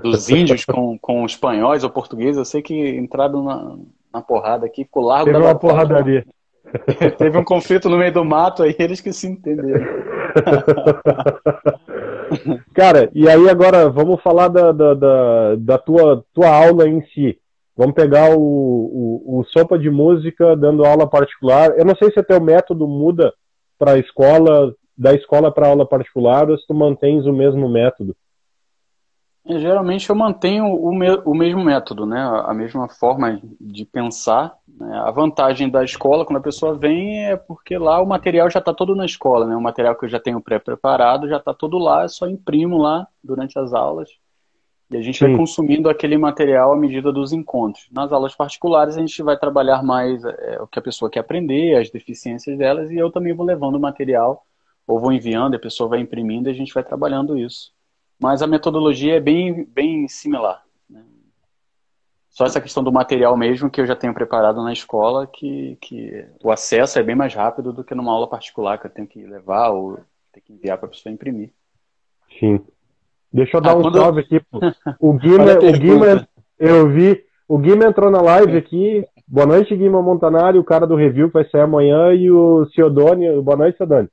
dos índios com, com espanhóis ou portugueses, eu sei que entraram na, na porrada aqui, ficou largo Teve da uma porradaria. Teve um conflito no meio do mato aí, eles que se entenderam. Cara, e aí agora vamos falar da, da, da, da, tua, tua aula em si. Vamos pegar o, o, o, Sopa de Música dando aula particular. Eu não sei se o teu método muda para a escola, da escola para aula particular, ou se tu mantens o mesmo método. É, geralmente eu mantenho o, me o mesmo método, né? a mesma forma de pensar. Né? A vantagem da escola, quando a pessoa vem, é porque lá o material já está todo na escola. Né? O material que eu já tenho pré-preparado já está todo lá, eu só imprimo lá durante as aulas. E a gente Sim. vai consumindo aquele material à medida dos encontros. Nas aulas particulares, a gente vai trabalhar mais é, o que a pessoa quer aprender, as deficiências delas, e eu também vou levando o material ou vou enviando, a pessoa vai imprimindo e a gente vai trabalhando isso. Mas a metodologia é bem, bem similar. Né? Só essa questão do material mesmo que eu já tenho preparado na escola, que, que o acesso é bem mais rápido do que numa aula particular que eu tenho que levar ou ter que enviar para a pessoa imprimir. Sim. Deixa eu dar ah, um quando... salve aqui. O Guima, o Guima, eu vi, o Guima entrou na live aqui. Boa noite, Guima Montanari, o cara do review que vai sair amanhã, e o Ciodone. Boa noite, Ciodone.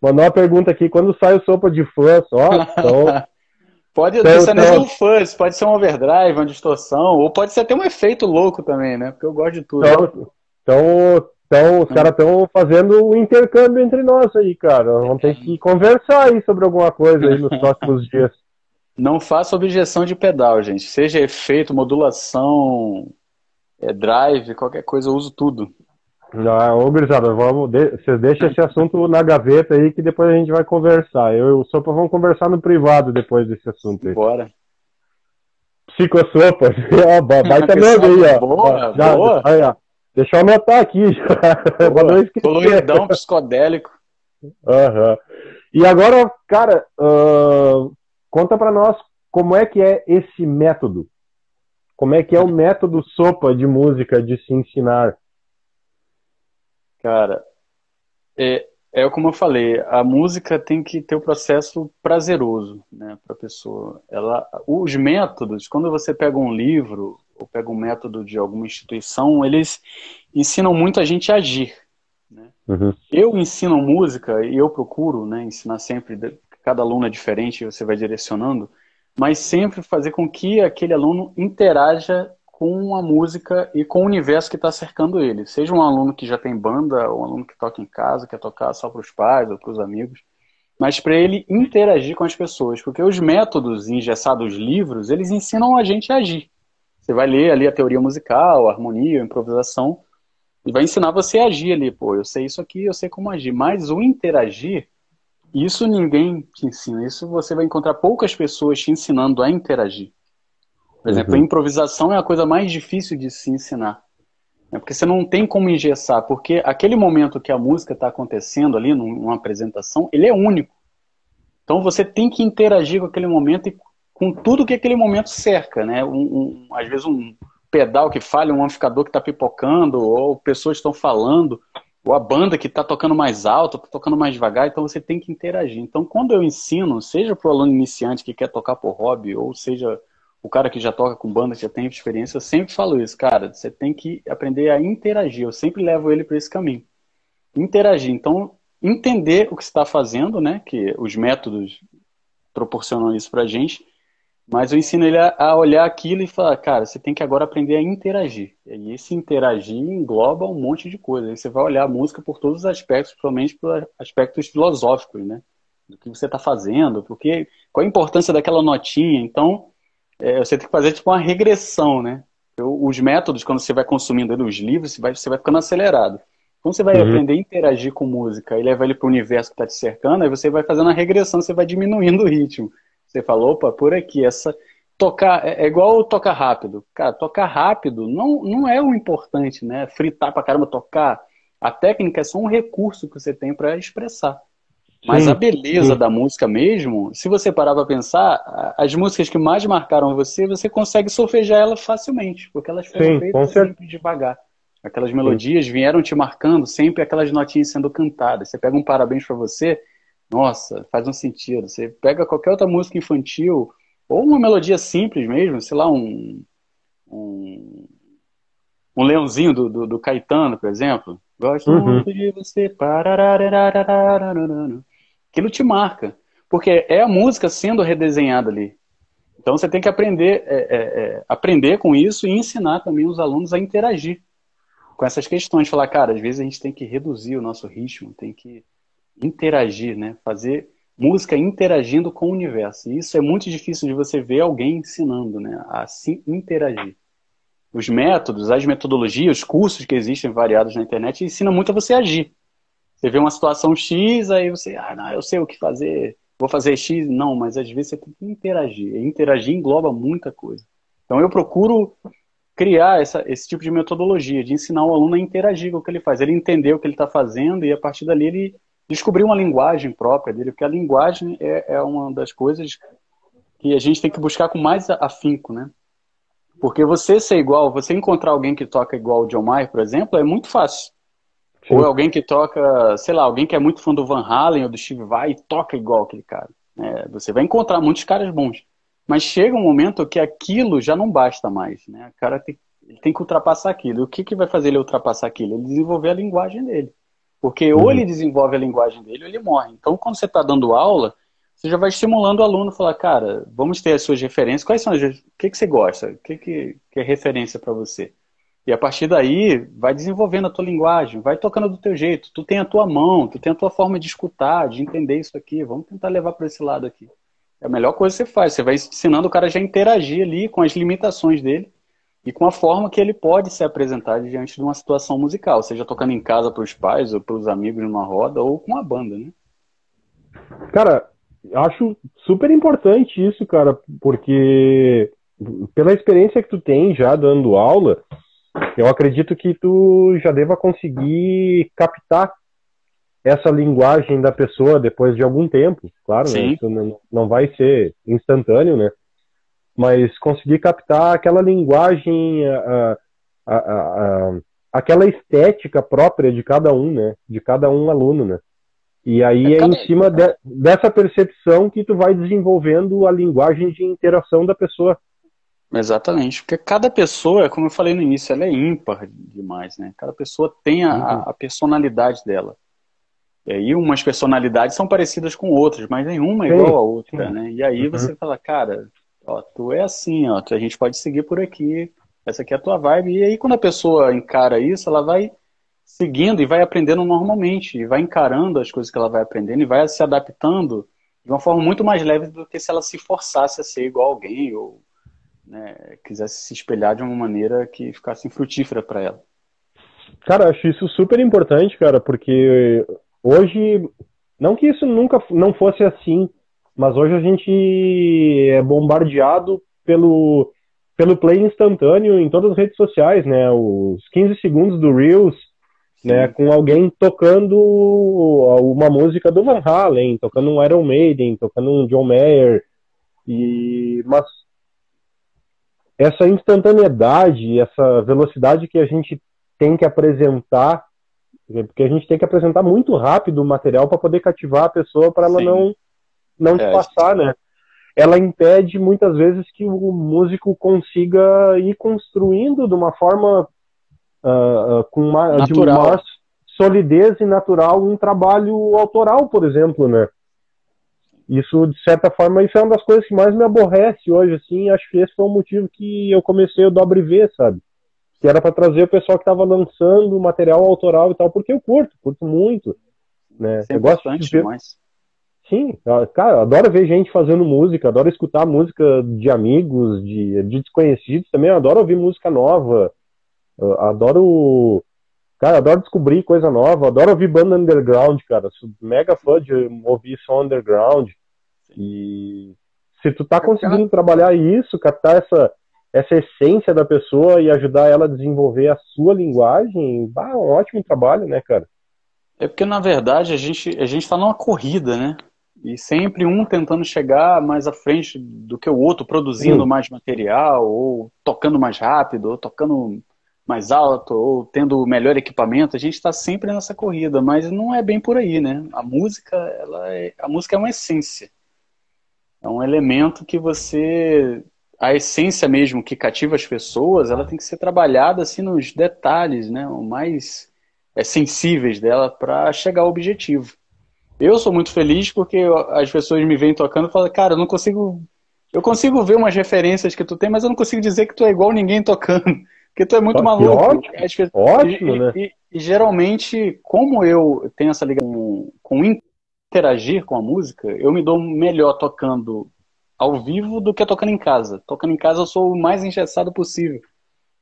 Mandou uma pergunta aqui, quando sai o sopa de fãs? Ó, então... pode então, ser então... um fãs, pode ser um overdrive, uma distorção, ou pode ser até um efeito louco também, né? Porque eu gosto de tudo. Então, então, então os hum. caras estão fazendo o um intercâmbio entre nós aí, cara. Vamos ter que conversar aí sobre alguma coisa aí nos próximos dias. Não faça objeção de pedal, gente. Seja efeito, modulação, é, drive, qualquer coisa, eu uso tudo. Não, ô gurizada, vamos, de, você deixa esse assunto na gaveta aí que depois a gente vai conversar. Eu e o Sopa vamos conversar no privado depois desse assunto aí. Bora. Psicosopa, ó, baita mesmo aí, ó. Boa, já, boa. Aí, ó. Deixa eu anotar aqui. Coloridão psicodélico. Uhum. E agora, cara, uh, conta para nós como é que é esse método. Como é que é o método sopa de música de se ensinar? Cara, é, é como eu falei, a música tem que ter o um processo prazeroso, né, para a pessoa. Ela, os métodos, quando você pega um livro ou pega um método de alguma instituição, eles ensinam muito a gente a agir. Né? Uhum. Eu ensino música e eu procuro, né, ensinar sempre. Cada aluno é diferente, você vai direcionando, mas sempre fazer com que aquele aluno interaja com a música e com o universo que está cercando ele. Seja um aluno que já tem banda, ou um aluno que toca em casa, quer tocar só para os pais ou para os amigos, mas para ele interagir com as pessoas, porque os métodos engessados livros, eles ensinam a gente a agir. Você vai ler ali a teoria musical, a harmonia, a improvisação, e vai ensinar você a agir ali. Pô, eu sei isso aqui, eu sei como agir. Mas o interagir, isso ninguém te ensina. Isso você vai encontrar poucas pessoas te ensinando a interagir. Por exemplo, uhum. a improvisação é a coisa mais difícil de se ensinar. Né? Porque você não tem como engessar, porque aquele momento que a música está acontecendo ali, numa apresentação, ele é único. Então você tem que interagir com aquele momento e com tudo que aquele momento cerca, né? Um, um, às vezes um pedal que falha, um amplificador que está pipocando, ou pessoas estão falando, ou a banda que está tocando mais alto, está tocando mais devagar, então você tem que interagir. Então, quando eu ensino, seja para o aluno iniciante que quer tocar por hobby, ou seja o cara que já toca com banda, que já tem experiência, eu sempre falo isso, cara, você tem que aprender a interagir. Eu sempre levo ele para esse caminho. Interagir. Então, entender o que está fazendo, né? Que os métodos proporcionam isso para a gente. Mas eu ensino ele a, olhar aquilo e falar, cara, você tem que agora aprender a interagir. E esse interagir engloba um monte de coisa. Aí você vai olhar a música por todos os aspectos, principalmente por aspectos filosóficos, né? Do que você está fazendo, porque qual a importância daquela notinha. Então, é, você tem que fazer tipo uma regressão, né? Os métodos, quando você vai consumindo os livros, você vai, você vai ficando acelerado. Quando você vai uhum. aprender a interagir com música e levar ele para o universo que está te cercando, aí você vai fazendo a regressão, você vai diminuindo o ritmo. Você falou, opa, por aqui, essa. Tocar, é, é igual tocar rápido. Cara, tocar rápido não, não é o importante, né? Fritar pra caramba, tocar. A técnica é só um recurso que você tem para expressar. Mas sim, a beleza sim. da música mesmo, se você parar pra pensar, as músicas que mais marcaram você, você consegue solfejar elas facilmente, porque elas foram sim, feitas sempre devagar. Aquelas melodias vieram te marcando, sempre aquelas notinhas sendo cantadas. Você pega um parabéns para você, nossa, faz um sentido. Você pega qualquer outra música infantil, ou uma melodia simples mesmo, sei lá, um. um, um leãozinho do, do, do Caetano, por exemplo. Gosto uhum. muito de você aquilo te marca. Porque é a música sendo redesenhada ali. Então você tem que aprender, é, é, é, aprender com isso e ensinar também os alunos a interagir com essas questões. Falar, cara, às vezes a gente tem que reduzir o nosso ritmo, tem que interagir, né? Fazer música interagindo com o universo. E isso é muito difícil de você ver alguém ensinando, né? A se interagir. Os métodos, as metodologias, os cursos que existem variados na internet ensinam muito a você agir. Você vê uma situação X, aí você, ah, não, eu sei o que fazer, vou fazer X. Não, mas às vezes você tem que interagir. Interagir engloba muita coisa. Então eu procuro criar essa, esse tipo de metodologia, de ensinar o aluno a interagir com o que ele faz. Ele entender o que ele está fazendo e a partir dali ele descobrir uma linguagem própria dele, porque a linguagem é, é uma das coisas que a gente tem que buscar com mais afinco, né? Porque você ser igual, você encontrar alguém que toca igual o John Mayer, por exemplo, é muito fácil. Ou alguém que toca, sei lá, alguém que é muito fã do Van Halen ou do Steve Vai e toca igual aquele cara. É, você vai encontrar muitos caras bons. Mas chega um momento que aquilo já não basta mais. Né? O cara tem, tem que ultrapassar aquilo. E o que, que vai fazer ele ultrapassar aquilo? Ele desenvolver a linguagem dele. Porque uhum. ou ele desenvolve a linguagem dele ou ele morre. Então, quando você está dando aula, você já vai estimulando o aluno a falar, cara, vamos ter as suas referências. Quais são as. O que, que você gosta? O que, que, que é referência para você? E a partir daí, vai desenvolvendo a tua linguagem, vai tocando do teu jeito. Tu tem a tua mão, tu tem a tua forma de escutar, de entender isso aqui. Vamos tentar levar para esse lado aqui. É a melhor coisa que você faz. Você vai ensinando o cara já a interagir ali com as limitações dele e com a forma que ele pode se apresentar diante de uma situação musical, seja tocando em casa para os pais ou para os amigos numa roda ou com a banda, né? Cara, acho super importante isso, cara, porque pela experiência que tu tem já dando aula, eu acredito que tu já deva conseguir captar essa linguagem da pessoa depois de algum tempo, claro, né? Isso não, não vai ser instantâneo, né? Mas conseguir captar aquela linguagem, a, a, a, aquela estética própria de cada um, né? De cada um aluno, né? E aí é, é em cima de, dessa percepção que tu vai desenvolvendo a linguagem de interação da pessoa. Exatamente, porque cada pessoa, como eu falei no início, ela é ímpar demais, né? Cada pessoa tem a, uhum. a personalidade dela. E aí umas personalidades são parecidas com outras, mas nenhuma é igual a outra, sim. né? E aí uhum. você fala, cara, ó, tu é assim, ó, a gente pode seguir por aqui, essa aqui é a tua vibe. E aí quando a pessoa encara isso, ela vai seguindo e vai aprendendo normalmente, e vai encarando as coisas que ela vai aprendendo e vai se adaptando de uma forma muito mais leve do que se ela se forçasse a ser igual a alguém ou né, quisesse se espelhar de uma maneira que ficasse infrutífera para ela. Cara, acho isso super importante, cara, porque hoje, não que isso nunca não fosse assim, mas hoje a gente é bombardeado pelo, pelo play instantâneo em todas as redes sociais, né? Os 15 segundos do Reels, né? Com alguém tocando uma música do Van Halen, tocando um Iron Maiden, tocando um John Mayer, e mas essa instantaneidade, essa velocidade que a gente tem que apresentar, porque a gente tem que apresentar muito rápido o material para poder cativar a pessoa para ela Sim. não não é, passar, né? Ela impede muitas vezes que o músico consiga ir construindo de uma forma uh, com uma, de uma solidez e natural um trabalho autoral, por exemplo, né? Isso, de certa forma, isso é uma das coisas que mais me aborrece hoje, assim, acho que esse foi o motivo que eu comecei o Dobre V, sabe? Que era para trazer o pessoal que estava lançando material autoral e tal, porque eu curto, curto muito, né? Sempre eu gosto de ver... demais. Sim, cara, eu adoro ver gente fazendo música, adoro escutar música de amigos, de, de desconhecidos também, adoro ouvir música nova, adoro Cara, adoro descobrir coisa nova, adoro ouvir banda underground, cara. Sou mega fã de ouvir som underground. E se tu tá conseguindo trabalhar isso, captar essa, essa essência da pessoa e ajudar ela a desenvolver a sua linguagem, bah, um ótimo trabalho, né, cara? É porque, na verdade, a gente, a gente tá numa corrida, né? E sempre um tentando chegar mais à frente do que o outro, produzindo Sim. mais material, ou tocando mais rápido, ou tocando mais alto, ou tendo melhor equipamento. A gente está sempre nessa corrida, mas não é bem por aí, né? A música, ela é, a música é uma essência. É um elemento que você a essência mesmo que cativa as pessoas, ela tem que ser trabalhada assim nos detalhes, né, o mais é, sensíveis dela para chegar ao objetivo. Eu sou muito feliz porque as pessoas me vêm tocando e falam, cara, eu não consigo, eu consigo ver umas referências que tu tem, mas eu não consigo dizer que tu é igual ninguém tocando, porque tu é muito maluco. Ótimo, ótimo e, né? E, e, geralmente, como eu tenho essa ligação com, com interagir com a música, eu me dou melhor tocando ao vivo do que tocando em casa. Tocando em casa eu sou o mais engessado possível.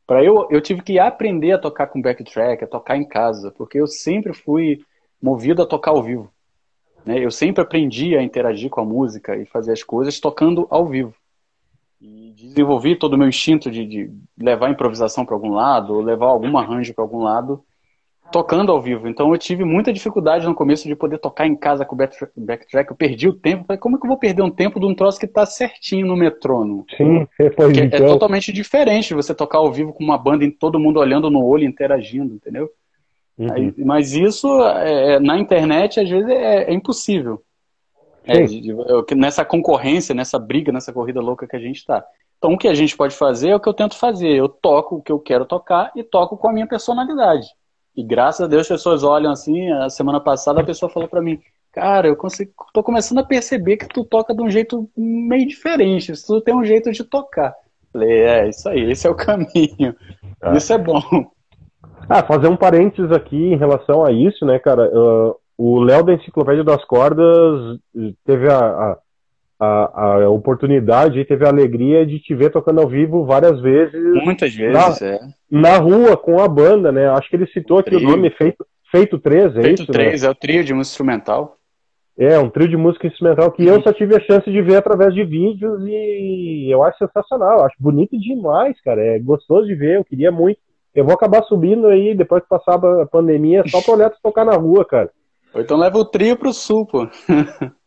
Para eu, eu tive que aprender a tocar com backtrack, a tocar em casa, porque eu sempre fui movido a tocar ao vivo. Né? Eu sempre aprendi a interagir com a música e fazer as coisas tocando ao vivo. E desenvolvi todo o meu instinto de, de levar a improvisação para algum lado, ou levar algum arranjo para algum lado, tocando ao vivo. Então eu tive muita dificuldade no começo de poder tocar em casa com o backtrack. Eu perdi o tempo. Falei, como é que eu vou perder um tempo de um troço que está certinho no metrônomo? Sim, depois Porque então. é totalmente diferente você tocar ao vivo com uma banda e todo mundo olhando no olho, interagindo, entendeu? Uhum. Aí, mas isso é, é, na internet às vezes é, é impossível. É, nessa concorrência, nessa briga, nessa corrida louca que a gente está. Então o que a gente pode fazer é o que eu tento fazer. Eu toco o que eu quero tocar e toco com a minha personalidade. E graças a Deus as pessoas olham assim. A semana passada a pessoa falou para mim, cara, eu consigo, tô começando a perceber que tu toca de um jeito meio diferente. Tu tem um jeito de tocar. Falei, é isso aí, esse é o caminho. Ah. Isso é bom. Ah, fazer um parênteses aqui em relação a isso, né, cara? Uh, o Léo da Enciclopédia das Cordas teve a, a, a, a, oportunidade, teve a alegria de te ver tocando ao vivo várias vezes. Muitas vezes, na, é. Na rua, com a banda, né? Acho que ele citou aqui o nome Feito, Feito 3, é Feito isso? 3, né? é o trio de música instrumental. É, um trio de música instrumental que eu só tive a chance de ver através de vídeos e eu acho sensacional, eu acho bonito demais, cara. É gostoso de ver, eu queria muito. Eu vou acabar subindo aí, depois que passar a pandemia, só pra olhar tocar na rua, cara. Ou então leva o trio pro sul, pô.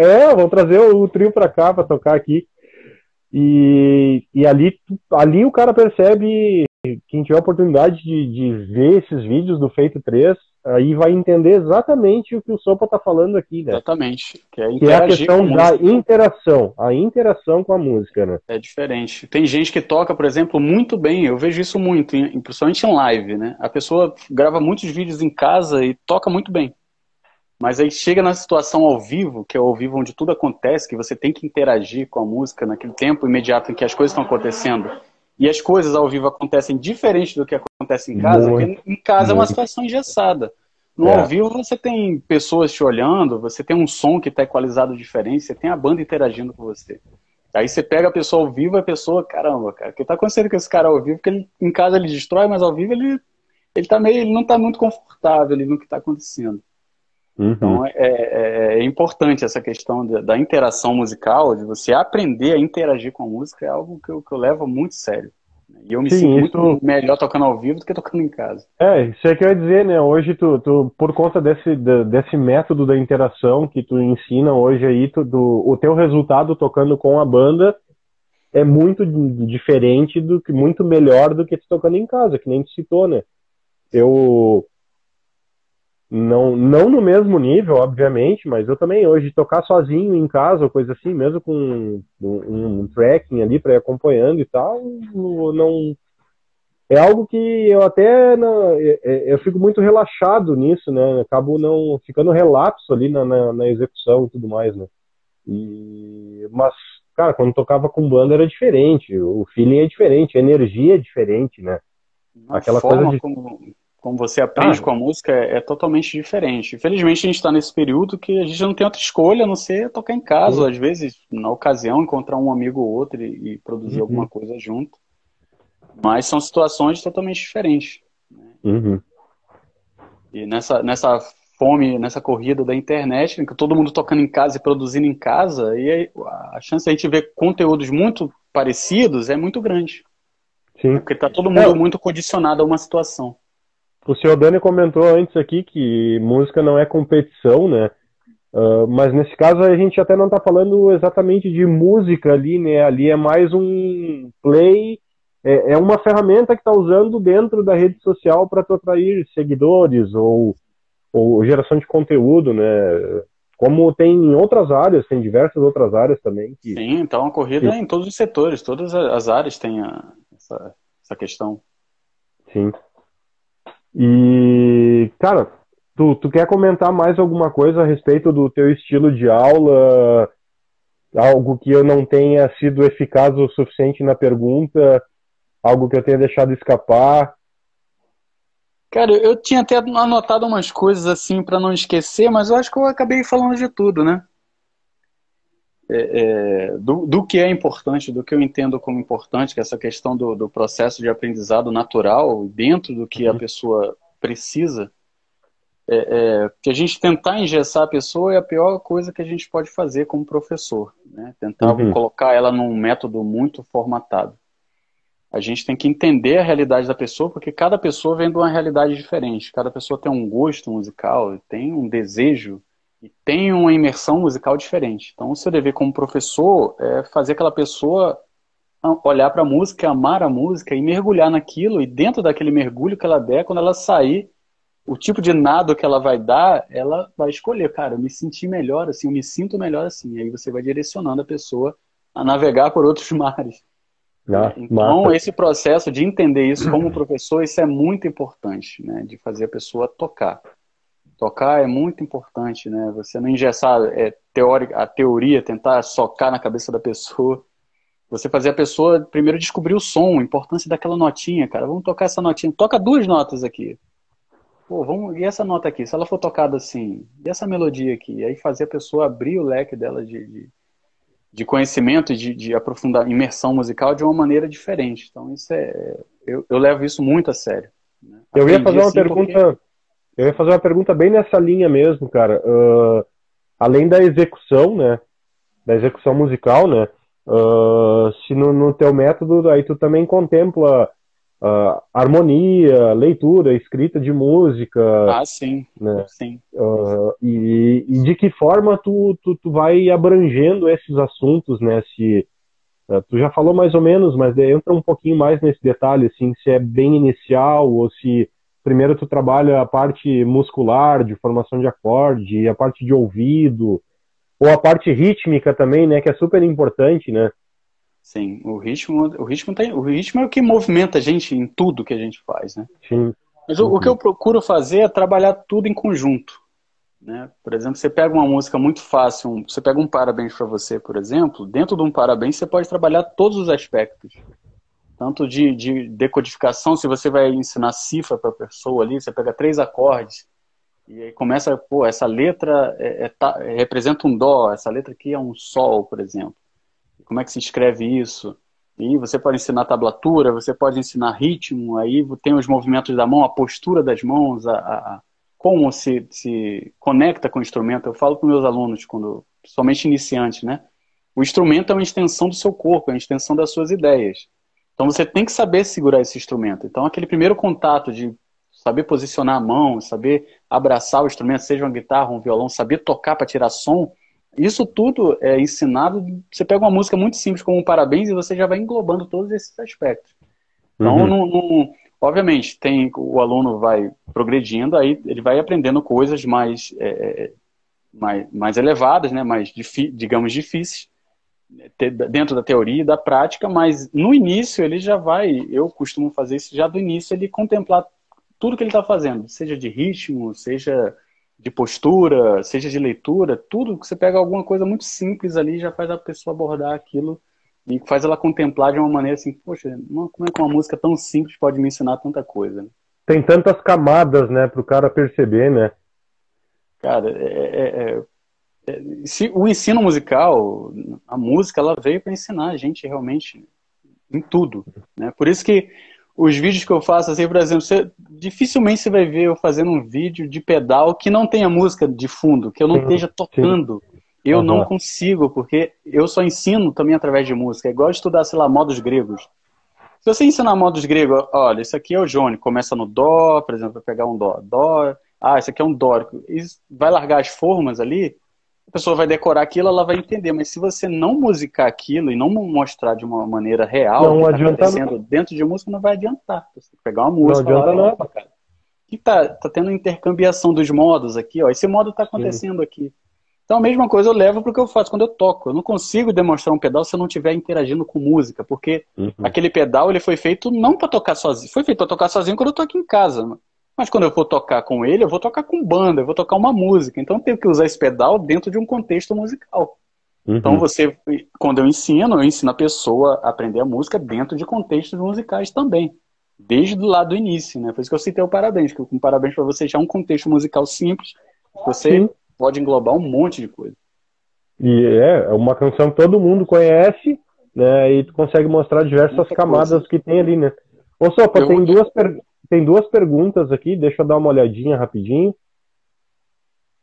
é, vamos trazer o, trio pra cá pra tocar aqui. E, e ali, ali o cara percebe, quem tiver a oportunidade de, de ver esses vídeos do Feito 3, aí vai entender exatamente o que o Sopa tá falando aqui, né? Exatamente. Que é, que é a questão da interação, a interação com a música, né? É diferente. Tem gente que toca, por exemplo, muito bem, eu vejo isso muito, principalmente em live, né? A pessoa grava muitos vídeos em casa e toca muito bem. Mas aí chega na situação ao vivo, que é ao vivo onde tudo acontece, que você tem que interagir com a música naquele tempo imediato em que as coisas estão acontecendo. E as coisas ao vivo acontecem diferente do que acontece em casa, muito, porque em casa muito. é uma situação engessada. No é. ao vivo você tem pessoas te olhando, você tem um som que está equalizado diferente, você tem a banda interagindo com você. Aí você pega a pessoa ao vivo e a pessoa, caramba, cara, o que está acontecendo com esse cara ao vivo? Porque ele, em casa ele destrói, mas ao vivo ele, ele, tá meio, ele não está muito confortável ali no que está acontecendo. Uhum. Então é, é, é, importante essa questão da, da, interação musical, de você aprender a interagir com a música, é algo que eu, que eu levo muito sério. E eu me Sim, sinto isso... muito melhor tocando ao vivo do que tocando em casa. É, isso é que eu ia dizer, né? Hoje, tu, tu por conta desse, desse método da interação que tu ensina hoje aí, tu, do, o teu resultado tocando com a banda é muito diferente do que muito melhor do que tu tocando em casa, que nem tu citou, né? Eu não, não no mesmo nível, obviamente, mas eu também hoje tocar sozinho em casa, ou coisa assim, mesmo com um, um, um tracking ali para ir acompanhando e tal, não é algo que eu até não, eu, eu fico muito relaxado nisso, né? Acabo não ficando relapso ali na, na, na execução e tudo mais, né? E, mas, cara, quando tocava com banda era diferente, o feeling é diferente, a energia é diferente, né? Aquela coisa de como como você aprende ah. com a música é, é, totalmente diferente. Infelizmente a gente está nesse período que a gente não tem outra escolha a não ser tocar em casa, uhum. às vezes, na ocasião, encontrar um amigo ou outro e, e produzir uhum. alguma coisa junto. Mas são situações totalmente diferentes. Né? Uhum. E nessa, nessa fome, nessa corrida da internet, né, que todo mundo tocando em casa e produzindo em casa, e aí, a chance de a gente ver conteúdos muito parecidos é muito grande. Sim. Porque está todo mundo é. muito condicionado a uma situação. O senhor Dani comentou antes aqui que música não é competição, né? Uh, mas nesse caso a gente até não está falando exatamente de música ali, né? Ali é mais um play, é, é uma ferramenta que está usando dentro da rede social para tu atrair seguidores ou, ou geração de conteúdo, né? Como tem em outras áreas, tem diversas outras áreas também. Que... Sim, então a corrida é em todos os setores, todas as áreas têm a, essa, essa questão. Sim. E, cara, tu, tu quer comentar mais alguma coisa a respeito do teu estilo de aula? Algo que eu não tenha sido eficaz o suficiente na pergunta? Algo que eu tenha deixado escapar? Cara, eu tinha até anotado umas coisas assim para não esquecer, mas eu acho que eu acabei falando de tudo, né? É, é, do, do, que é importante, do que eu entendo como importante, que é essa questão do, do processo de aprendizado natural, dentro do que uhum. a pessoa precisa, é, é, que a gente tentar engessar a pessoa é a pior coisa que a gente pode fazer como professor, né? tentar uhum. colocar ela num método muito formatado. a gente tem que entender a realidade da pessoa, porque cada pessoa vem de uma realidade diferente. Cada pessoa tem um gosto musical, tem um desejo e tem uma imersão musical diferente. Então, o seu dever como professor é fazer aquela pessoa olhar para a música, amar a música e mergulhar naquilo. E dentro daquele mergulho que ela der, quando ela sair, o tipo de nado que ela vai dar, ela vai escolher, cara, eu me senti melhor assim, eu me sinto melhor assim. E aí você vai direcionando a pessoa a navegar por outros mares. Ah, então, mata. esse processo de entender isso como professor, isso é muito importante, né? De fazer a pessoa tocar. Tocar é muito importante, né? Você não engessar é, teórica, a teoria, tentar socar na cabeça da pessoa. Você fazer a pessoa primeiro descobrir o som, a importância daquela notinha, cara. Vamos tocar essa notinha. Toca duas notas aqui. Pô, vamos, e essa nota aqui? Se ela for tocada assim, e essa melodia aqui? E aí fazer a pessoa abrir o leque dela de, de, de conhecimento, de, de aprofundar, imersão musical de uma maneira diferente. Então, isso é. Eu, eu levo isso muito a sério. Né? Eu ia fazer uma assim, pergunta. Porque... Eu ia fazer uma pergunta bem nessa linha mesmo, cara. Uh, além da execução, né? Da execução musical, né? Uh, se no, no teu método aí tu também contempla uh, harmonia, leitura, escrita de música. Ah, sim. Né? sim. Uh, e, e, de que forma tu, tu, tu, vai abrangendo esses assuntos, né? Se, tu já falou mais ou menos, mas entra um pouquinho mais nesse detalhe, assim, se é bem inicial ou se primeiro tu trabalha a parte muscular, de formação de acorde, a parte de ouvido, ou a parte rítmica também, né? Que é super importante, né? Sim, o ritmo, o ritmo tem, o ritmo é o que movimenta a gente em tudo que a gente faz, né? Sim. Mas o, o que eu procuro fazer é trabalhar tudo em conjunto, né? Por exemplo, você pega uma música muito fácil, um, você pega um parabéns para você, por exemplo, dentro de um parabéns você pode trabalhar todos os aspectos. Tanto de, de decodificação, se você vai ensinar cifra para a pessoa ali, você pega três acordes, e aí começa, pô, essa letra é, é, tá, representa um dó, essa letra aqui é um sol, por exemplo como é que se escreve isso. E você pode ensinar tablatura, você pode ensinar ritmo, aí tem os movimentos da mão, a postura das mãos, a, a como se, se conecta com o instrumento. Eu falo para meus alunos, quando, somente iniciantes, né? O instrumento é uma extensão do seu corpo, é uma extensão das suas ideias. Então você tem que saber segurar esse instrumento. Então aquele primeiro contato de saber posicionar a mão, saber abraçar o instrumento, seja uma guitarra, um violão, saber tocar para tirar som, isso tudo é ensinado. Você pega uma música muito simples como um parabéns e você já vai englobando todos esses aspectos. Então, uhum. não, não, obviamente, tem o aluno vai progredindo, aí ele vai aprendendo coisas mais, é, é mais, mais elevadas, né, mais, digamos, difíceis, dentro da teoria e da prática, mas no início ele já vai, eu costumo fazer isso já do início, ele contemplar tudo que ele está fazendo, seja de ritmo, seja de postura, seja de leitura, tudo que você pega alguma coisa muito simples ali já faz a pessoa abordar aquilo e faz ela contemplar de uma maneira assim, poxa, como é que uma música tão simples pode me ensinar tanta coisa? Tem tantas camadas, né, para o cara perceber, né? Cara, é, é, é, é, se, o ensino musical, a música, ela veio para ensinar a gente realmente em tudo, né? Por isso que os vídeos que eu faço, assim, por exemplo, você, dificilmente você vai ver eu fazendo um vídeo de pedal que não tenha música de fundo, que eu não sim, esteja tocando. Sim. Eu uhum. não consigo, porque eu só ensino também através de música. É igual estudar, sei lá, modos gregos. Se você ensinar modos gregos, olha, isso aqui é o Jônio, começa no Dó, por exemplo, vai pegar um Dó. Dó, ah, isso aqui é um Dórico. Vai largar as formas ali, a pessoa vai decorar aquilo, ela vai entender. Mas se você não musicar aquilo e não mostrar de uma maneira real não o que está acontecendo não. dentro de música, não vai adiantar. Você tem que pegar uma música. Não adianta nada. Cara. Que tá, tá tendo intercambiação dos modos aqui, ó. Esse modo está acontecendo Sim. aqui. Então a mesma coisa eu levo para o que eu faço quando eu toco. Eu não consigo demonstrar um pedal se eu não estiver interagindo com música, porque uhum. aquele pedal ele foi feito não para tocar sozinho, foi feito para tocar sozinho quando eu tô aqui em casa. Mas quando eu for tocar com ele, eu vou tocar com banda, eu vou tocar uma música. Então eu tenho que usar esse pedal dentro de um contexto musical. Uhum. Então você, quando eu ensino, eu ensino a pessoa a aprender a música dentro de contextos musicais também. Desde lado do início, né? Por isso que eu citei o parabéns, que um parabéns para você já é um contexto musical simples, você Sim. pode englobar um monte de coisa. E é, é uma canção que todo mundo conhece, né? E tu consegue mostrar diversas Muita camadas coisa. que tem ali, né? Ô, Sopa, eu... tem duas perguntas tem duas perguntas aqui, deixa eu dar uma olhadinha rapidinho.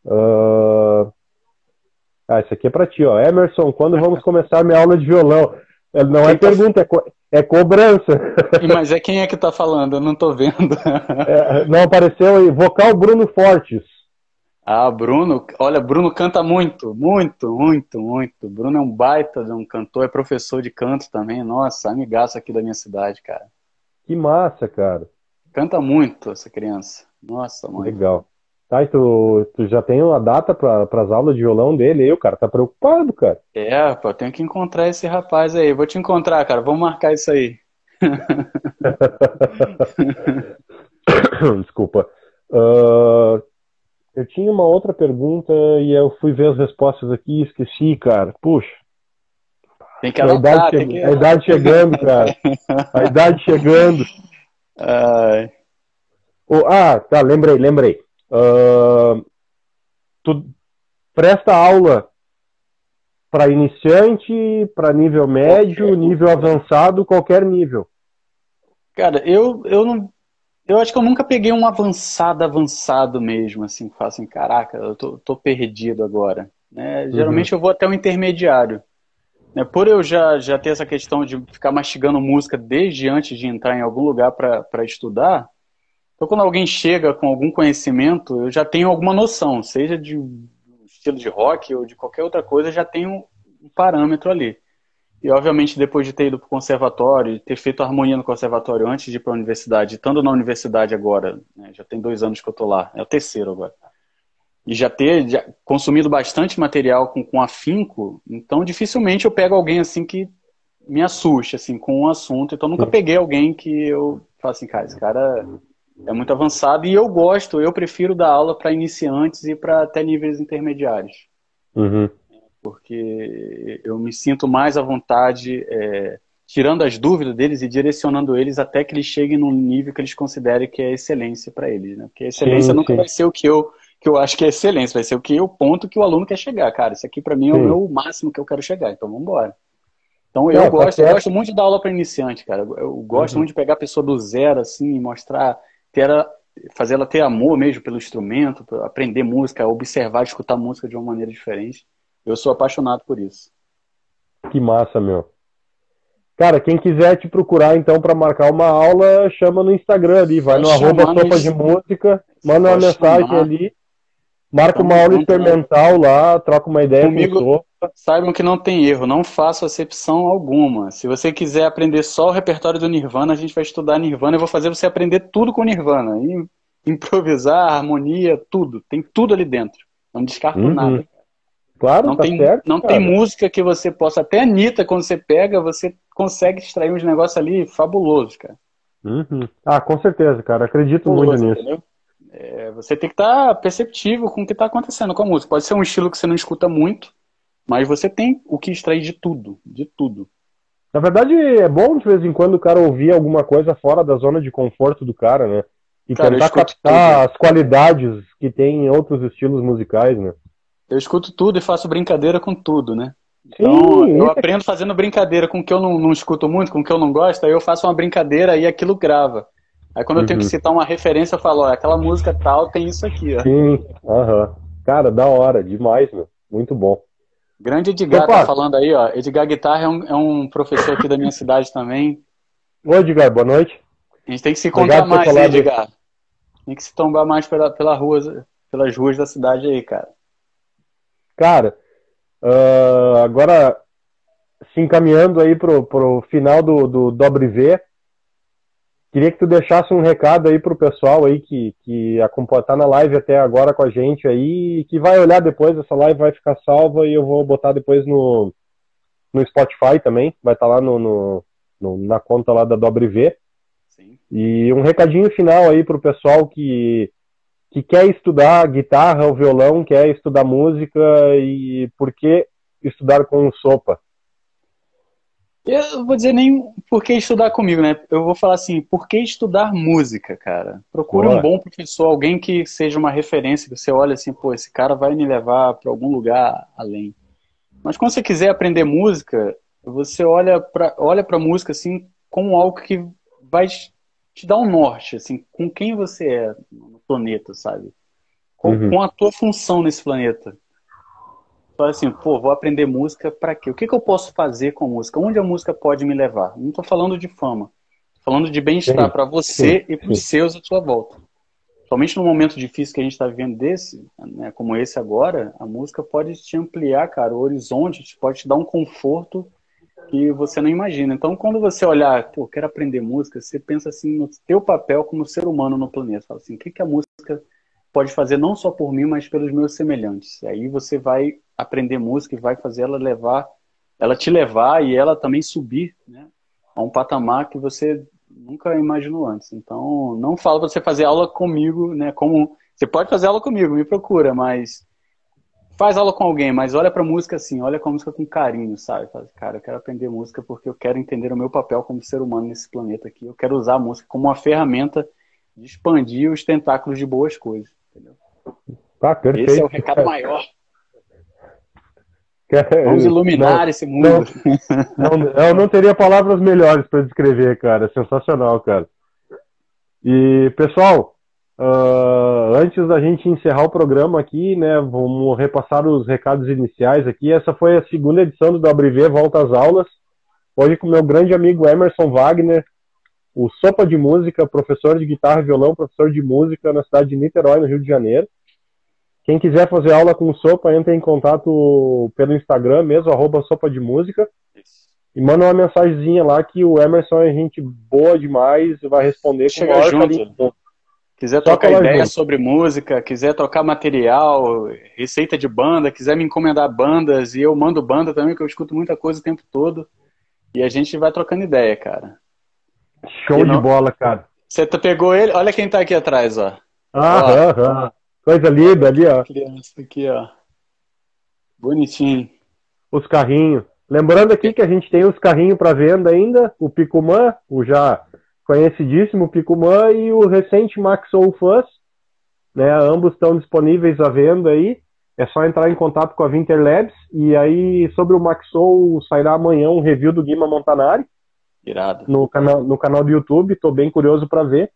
Uh... Ah, isso aqui é para ti, ó. Emerson, quando vamos começar minha aula de violão? É, não é tá... pergunta, é, co é cobrança. Mas é quem é que tá falando? Eu não tô vendo. É, não apareceu aí. Vocal Bruno Fortes. Ah, Bruno, olha, Bruno canta muito, muito, muito, muito. Bruno é um baita de um cantor, é professor de canto também. Nossa, amigaço aqui da minha cidade, cara. Que massa, cara. Canta muito essa criança. Nossa, mãe. Legal. Tá, e tu, tu já tem uma data para as aulas de violão dele aí, o cara tá preocupado, cara. É, pô, eu tenho que encontrar esse rapaz aí. Vou te encontrar, cara. Vamos marcar isso aí. Desculpa. Uh, eu tinha uma outra pergunta e eu fui ver as respostas aqui e esqueci, cara. Puxa. Tem que anotar, a idade, tem que... a idade chegando, cara. A idade chegando. Ai. Oh, ah, tá, lembrei, lembrei. Uh, tu presta aula para iniciante, para nível médio, nível avançado, qualquer nível. Cara, eu, eu não eu acho que eu nunca peguei um avançado, avançado mesmo, assim, que falo assim, caraca, eu tô, tô perdido agora. Né? Geralmente uhum. eu vou até o intermediário. Né? Por eu já, já ter essa questão de ficar mastigando música desde antes de entrar em algum lugar para estudar, então quando alguém chega com algum conhecimento, eu já tenho alguma noção, seja de estilo de rock ou de qualquer outra coisa, já tenho um parâmetro ali. E, obviamente, depois de ter ido para o conservatório, ter feito harmonia no conservatório antes de ir para a universidade, estando na universidade agora, né, já tem dois anos que eu estou lá, é o terceiro agora, e já ter já consumido bastante material com, com afinco, então dificilmente eu pego alguém assim que me assuste assim, com um assunto. Então nunca peguei alguém que eu falo assim, cara, esse cara é muito avançado e eu gosto, eu prefiro dar aula para iniciantes e para até níveis intermediários. Uhum porque eu me sinto mais à vontade é, tirando as dúvidas deles e direcionando eles até que eles cheguem num nível que eles considerem que é excelência para eles, né? Porque a excelência sim, nunca sim. vai ser o que eu que eu acho que é excelência, vai ser o que o ponto que o aluno quer chegar, cara. Isso aqui para mim é sim. o meu máximo que eu quero chegar, então vamos embora. Então eu é, gosto, eu gosto muito de dar aula para iniciante, cara. Eu gosto uhum. muito de pegar a pessoa do zero assim e mostrar ter fazer ela ter amor mesmo pelo instrumento, aprender música, observar, escutar música de uma maneira diferente. Eu sou apaixonado por isso. Que massa, meu. Cara, quem quiser te procurar então para marcar uma aula, chama no Instagram ali, vai no arroba sopa de música, manda uma mensagem chamar. ali, marca uma aula experimental lá, troca uma ideia Comigo, com. Saibam que não tem erro, não faço acepção alguma. Se você quiser aprender só o repertório do Nirvana, a gente vai estudar Nirvana e vou fazer você aprender tudo com Nirvana. Improvisar, harmonia, tudo. Tem tudo ali dentro. Não descarto uhum. nada. Claro, não tá tem, certo, Não cara. tem música que você possa. Até a Anitta, quando você pega, você consegue extrair uns negócios ali fabulosos, cara. Uhum. Ah, com certeza, cara. Acredito Fabuloso, muito nisso. É, você tem que estar tá perceptível com o que está acontecendo com a música. Pode ser um estilo que você não escuta muito, mas você tem o que extrair de tudo, de tudo. Na verdade, é bom de vez em quando o cara ouvir alguma coisa fora da zona de conforto do cara, né? E cara, tentar captar tudo. as qualidades que tem em outros estilos musicais, né? Eu escuto tudo e faço brincadeira com tudo, né? Então, Sim, eu aprendo fazendo brincadeira com o que eu não, não, escuto muito, com o que eu não gosto, aí eu faço uma brincadeira e aquilo grava. Aí quando uhum. eu tenho que uhum. citar uma referência, eu falo, ó, aquela música tal tem isso aqui, ó. Sim, aham. Uhum. Cara, da hora, demais, meu. Muito bom. Grande Edgar Opa. tá falando aí, ó. Edgar Guitarra é um, é um professor aqui da minha cidade também. Oi, Edgar, boa noite. A gente tem que se contar mais, né, Edgar? Tem que se tombar mais pela, pela rua, pelas ruas da cidade aí, cara. Cara, uh, agora se encaminhando aí pro, pro final do, do Dobre V, queria que tu deixasse um recado aí pro pessoal aí que, que tá na live até agora com a gente aí, que vai olhar depois, essa live vai ficar salva e eu vou botar depois no, no Spotify também, vai estar tá lá no, no, no, na conta lá da Dobre V. Sim. E um recadinho final aí pro pessoal que que quer estudar guitarra ou violão, quer estudar música e por que estudar com o Sopa? Eu vou dizer nem por que estudar comigo, né? Eu vou falar assim, por que estudar música, cara? Procure Boa. um bom professor, alguém que seja uma referência, que você olha assim, pô, esse cara vai me levar para algum lugar além. Mas quando você quiser aprender música, você olha para olha para música assim como algo que vai te dar um norte, assim, com quem você é planeta, sabe? Com, uhum. com a tua função nesse planeta. Fala assim, pô, vou aprender música para quê? O que, que eu posso fazer com música? Onde a música pode me levar? Não estou falando de fama, tô falando de bem-estar para você sim, e para os seus à sua volta. Somente no momento difícil que a gente está vivendo desse, né, como esse agora, a música pode te ampliar, cara, o horizonte, pode te dar um conforto que você não imagina. Então, quando você olhar, pô, quero aprender música, você pensa assim no teu papel como ser humano no planeta. Fala assim, o que, que a música pode fazer não só por mim, mas pelos meus semelhantes. E aí você vai aprender música e vai fazer ela levar, ela te levar e ela também subir, né, a um patamar que você nunca imaginou antes. Então, não falo para você fazer aula comigo, né, como você pode fazer aula comigo, me procura, mas faz aula com alguém, mas olha para música assim, olha com a música com carinho, sabe? Fala, cara, eu quero aprender música porque eu quero entender o meu papel como ser humano nesse planeta aqui. Eu quero usar a música como uma ferramenta de expandir os tentáculos de boas coisas, entendeu? Tá, perfeito. Esse é o recado maior. Vamos iluminar não, esse mundo. Não, não, eu não teria palavras melhores para descrever, cara. Sensacional, cara. E, pessoal, Uh, antes da gente encerrar o programa aqui, né, vamos repassar os recados iniciais aqui. Essa foi a segunda edição do WV Volta às Aulas. Hoje com meu grande amigo Emerson Wagner, o Sopa de Música, professor de guitarra e violão, professor de música na cidade de Niterói, no Rio de Janeiro. Quem quiser fazer aula com o Sopa, entre em contato pelo Instagram mesmo, arroba Sopa de Música. E manda uma mensagenzinha lá que o Emerson é gente boa demais e vai responder Chega com o maior junto. Quiser trocar ideia junto. sobre música, quiser trocar material, receita de banda, quiser me encomendar bandas, e eu mando banda também, que eu escuto muita coisa o tempo todo. E a gente vai trocando ideia, cara. Show de bola, cara. Você pegou ele? Olha quem tá aqui atrás, ó. Ah, ó. Coisa linda ali, ó. Criança aqui, ó. Bonitinho. Os carrinhos. Lembrando aqui que a gente tem os carrinhos para venda ainda, o Picumã, o já conhecidíssimo Picumã e o recente Max Soul Fuzz, né? Ambos estão disponíveis à venda aí. É só entrar em contato com a Winter Labs e aí sobre o Max Soul sairá amanhã um review do Guima Montanari. Irado. No canal, no canal do YouTube, estou bem curioso para ver.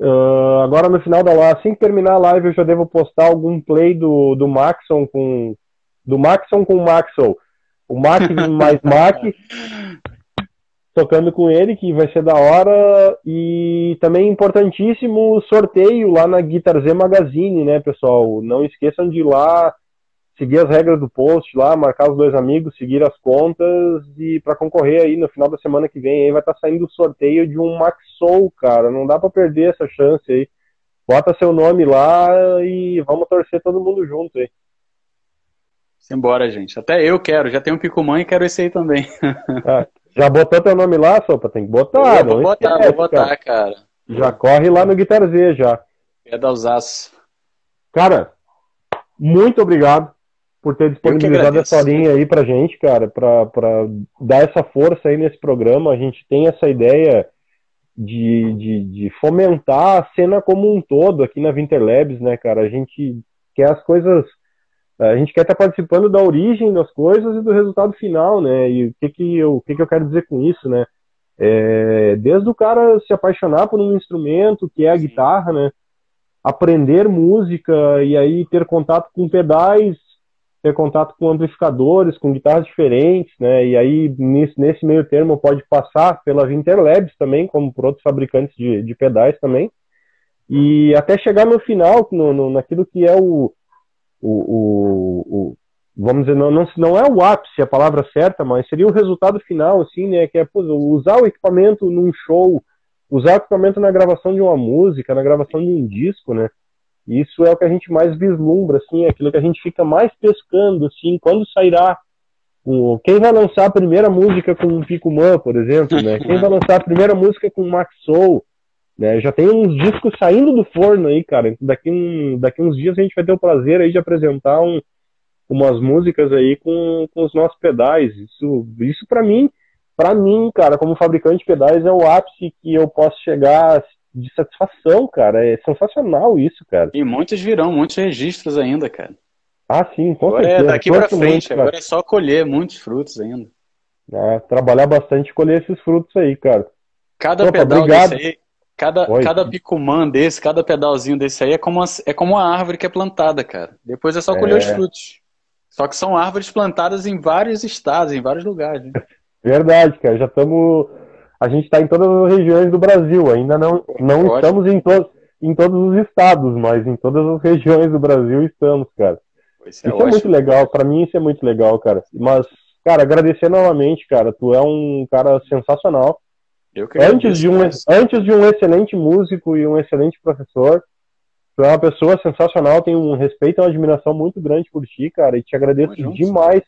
Uh, agora no final da live, assim que terminar a live, eu já devo postar algum play do, do Maxon com do Maxon com o Maxwell. O Mac mais Mac tocando com ele, que vai ser da hora. E também importantíssimo o sorteio lá na Guitar Z Magazine, né, pessoal? Não esqueçam de ir lá, seguir as regras do post lá, marcar os dois amigos, seguir as contas e para concorrer aí no final da semana que vem aí vai estar tá saindo o sorteio de um Max Soul, cara. Não dá para perder essa chance aí. Bota seu nome lá e vamos torcer todo mundo junto aí. Simbora, gente. Até eu quero. Já tenho um Picumã e quero esse aí também. Ah, já botou teu nome lá, Sopa? Tem que botar. Eu vou botar, esquece, vou botar, cara. cara. Já corre lá no Guitar Z, já. É da Usaço. Cara, muito obrigado por ter disponibilizado essa linha aí pra gente, cara, pra, pra dar essa força aí nesse programa. A gente tem essa ideia de, de, de fomentar a cena como um todo aqui na Winterlabs, né, cara? A gente quer as coisas a gente quer estar participando da origem das coisas e do resultado final, né? E o que que eu, o que que eu quero dizer com isso, né? É, desde o cara se apaixonar por um instrumento, que é a guitarra, né? Aprender música e aí ter contato com pedais, ter contato com amplificadores, com guitarras diferentes, né? E aí nesse, meio termo pode passar pela Winterlabs também, como por outros fabricantes de, de pedais também. E até chegar no final, no, no, naquilo que é o, o, o, o, vamos dizer, não, não, não é o ápice a palavra certa, mas seria o resultado final, assim, né? Que é pô, usar o equipamento num show, usar o equipamento na gravação de uma música, na gravação de um disco, né? Isso é o que a gente mais vislumbra, assim, é aquilo que a gente fica mais pescando, assim, quando sairá. Quem vai lançar a primeira música com o Pico Man, por exemplo, né? Quem vai lançar a primeira música com o Max Soul? Né? Já tem uns discos saindo do forno aí, cara. Daqui, um, daqui uns dias a gente vai ter o prazer aí de apresentar um, umas músicas aí com, com os nossos pedais. Isso, isso para mim, para mim, cara, como fabricante de pedais é o ápice que eu posso chegar de satisfação, cara. É sensacional isso, cara. E muitos virão, muitos registros ainda, cara. Ah, sim, com agora é certeza. É daqui para frente, muito, agora é só colher muitos frutos ainda. É, trabalhar bastante e colher esses frutos aí, cara. Cada Opa, pedal obrigado. desse aí, Cada, cada picumã desse, cada pedalzinho desse aí é como, uma, é como uma árvore que é plantada, cara. Depois é só colher é. os frutos. Só que são árvores plantadas em vários estados, em vários lugares. Né? Verdade, cara. Já estamos. A gente está em todas as regiões do Brasil. Ainda não, não estamos em, to... em todos os estados, mas em todas as regiões do Brasil estamos, cara. Isso é, isso é muito legal. Para mim, isso é muito legal, cara. Mas, cara, agradecer novamente, cara. Tu é um cara sensacional. antes, de um, antes de um excelente músico e um excelente professor, Tu é uma pessoa sensacional, tenho um respeito e uma admiração muito grande por ti, cara, e te agradeço demais,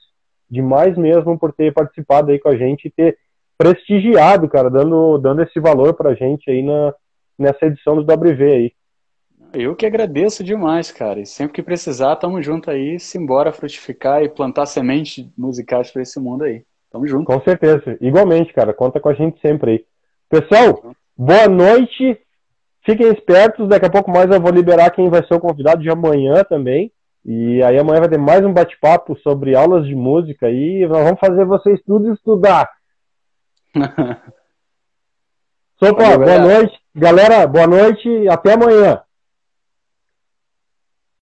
demais mesmo por ter participado aí com a gente e ter prestigiado, cara, dando, dando esse valor pra gente aí na, nessa edição do WV aí. Eu que agradeço demais, cara. E sempre que precisar, tamo junto aí, simbora frutificar e plantar sementes musicais para esse mundo aí. Tamo junto. Com certeza. Igualmente, cara. Conta com a gente sempre aí. Pessoal, boa noite. Fiquem espertos, daqui a pouco mais eu vou liberar quem vai ser o convidado de amanhã também. E aí amanhã vai ter mais um bate-papo sobre aulas de música e nós vamos fazer vocês tudo estudar. Sopa, boa noite. Galera, boa noite e até amanhã.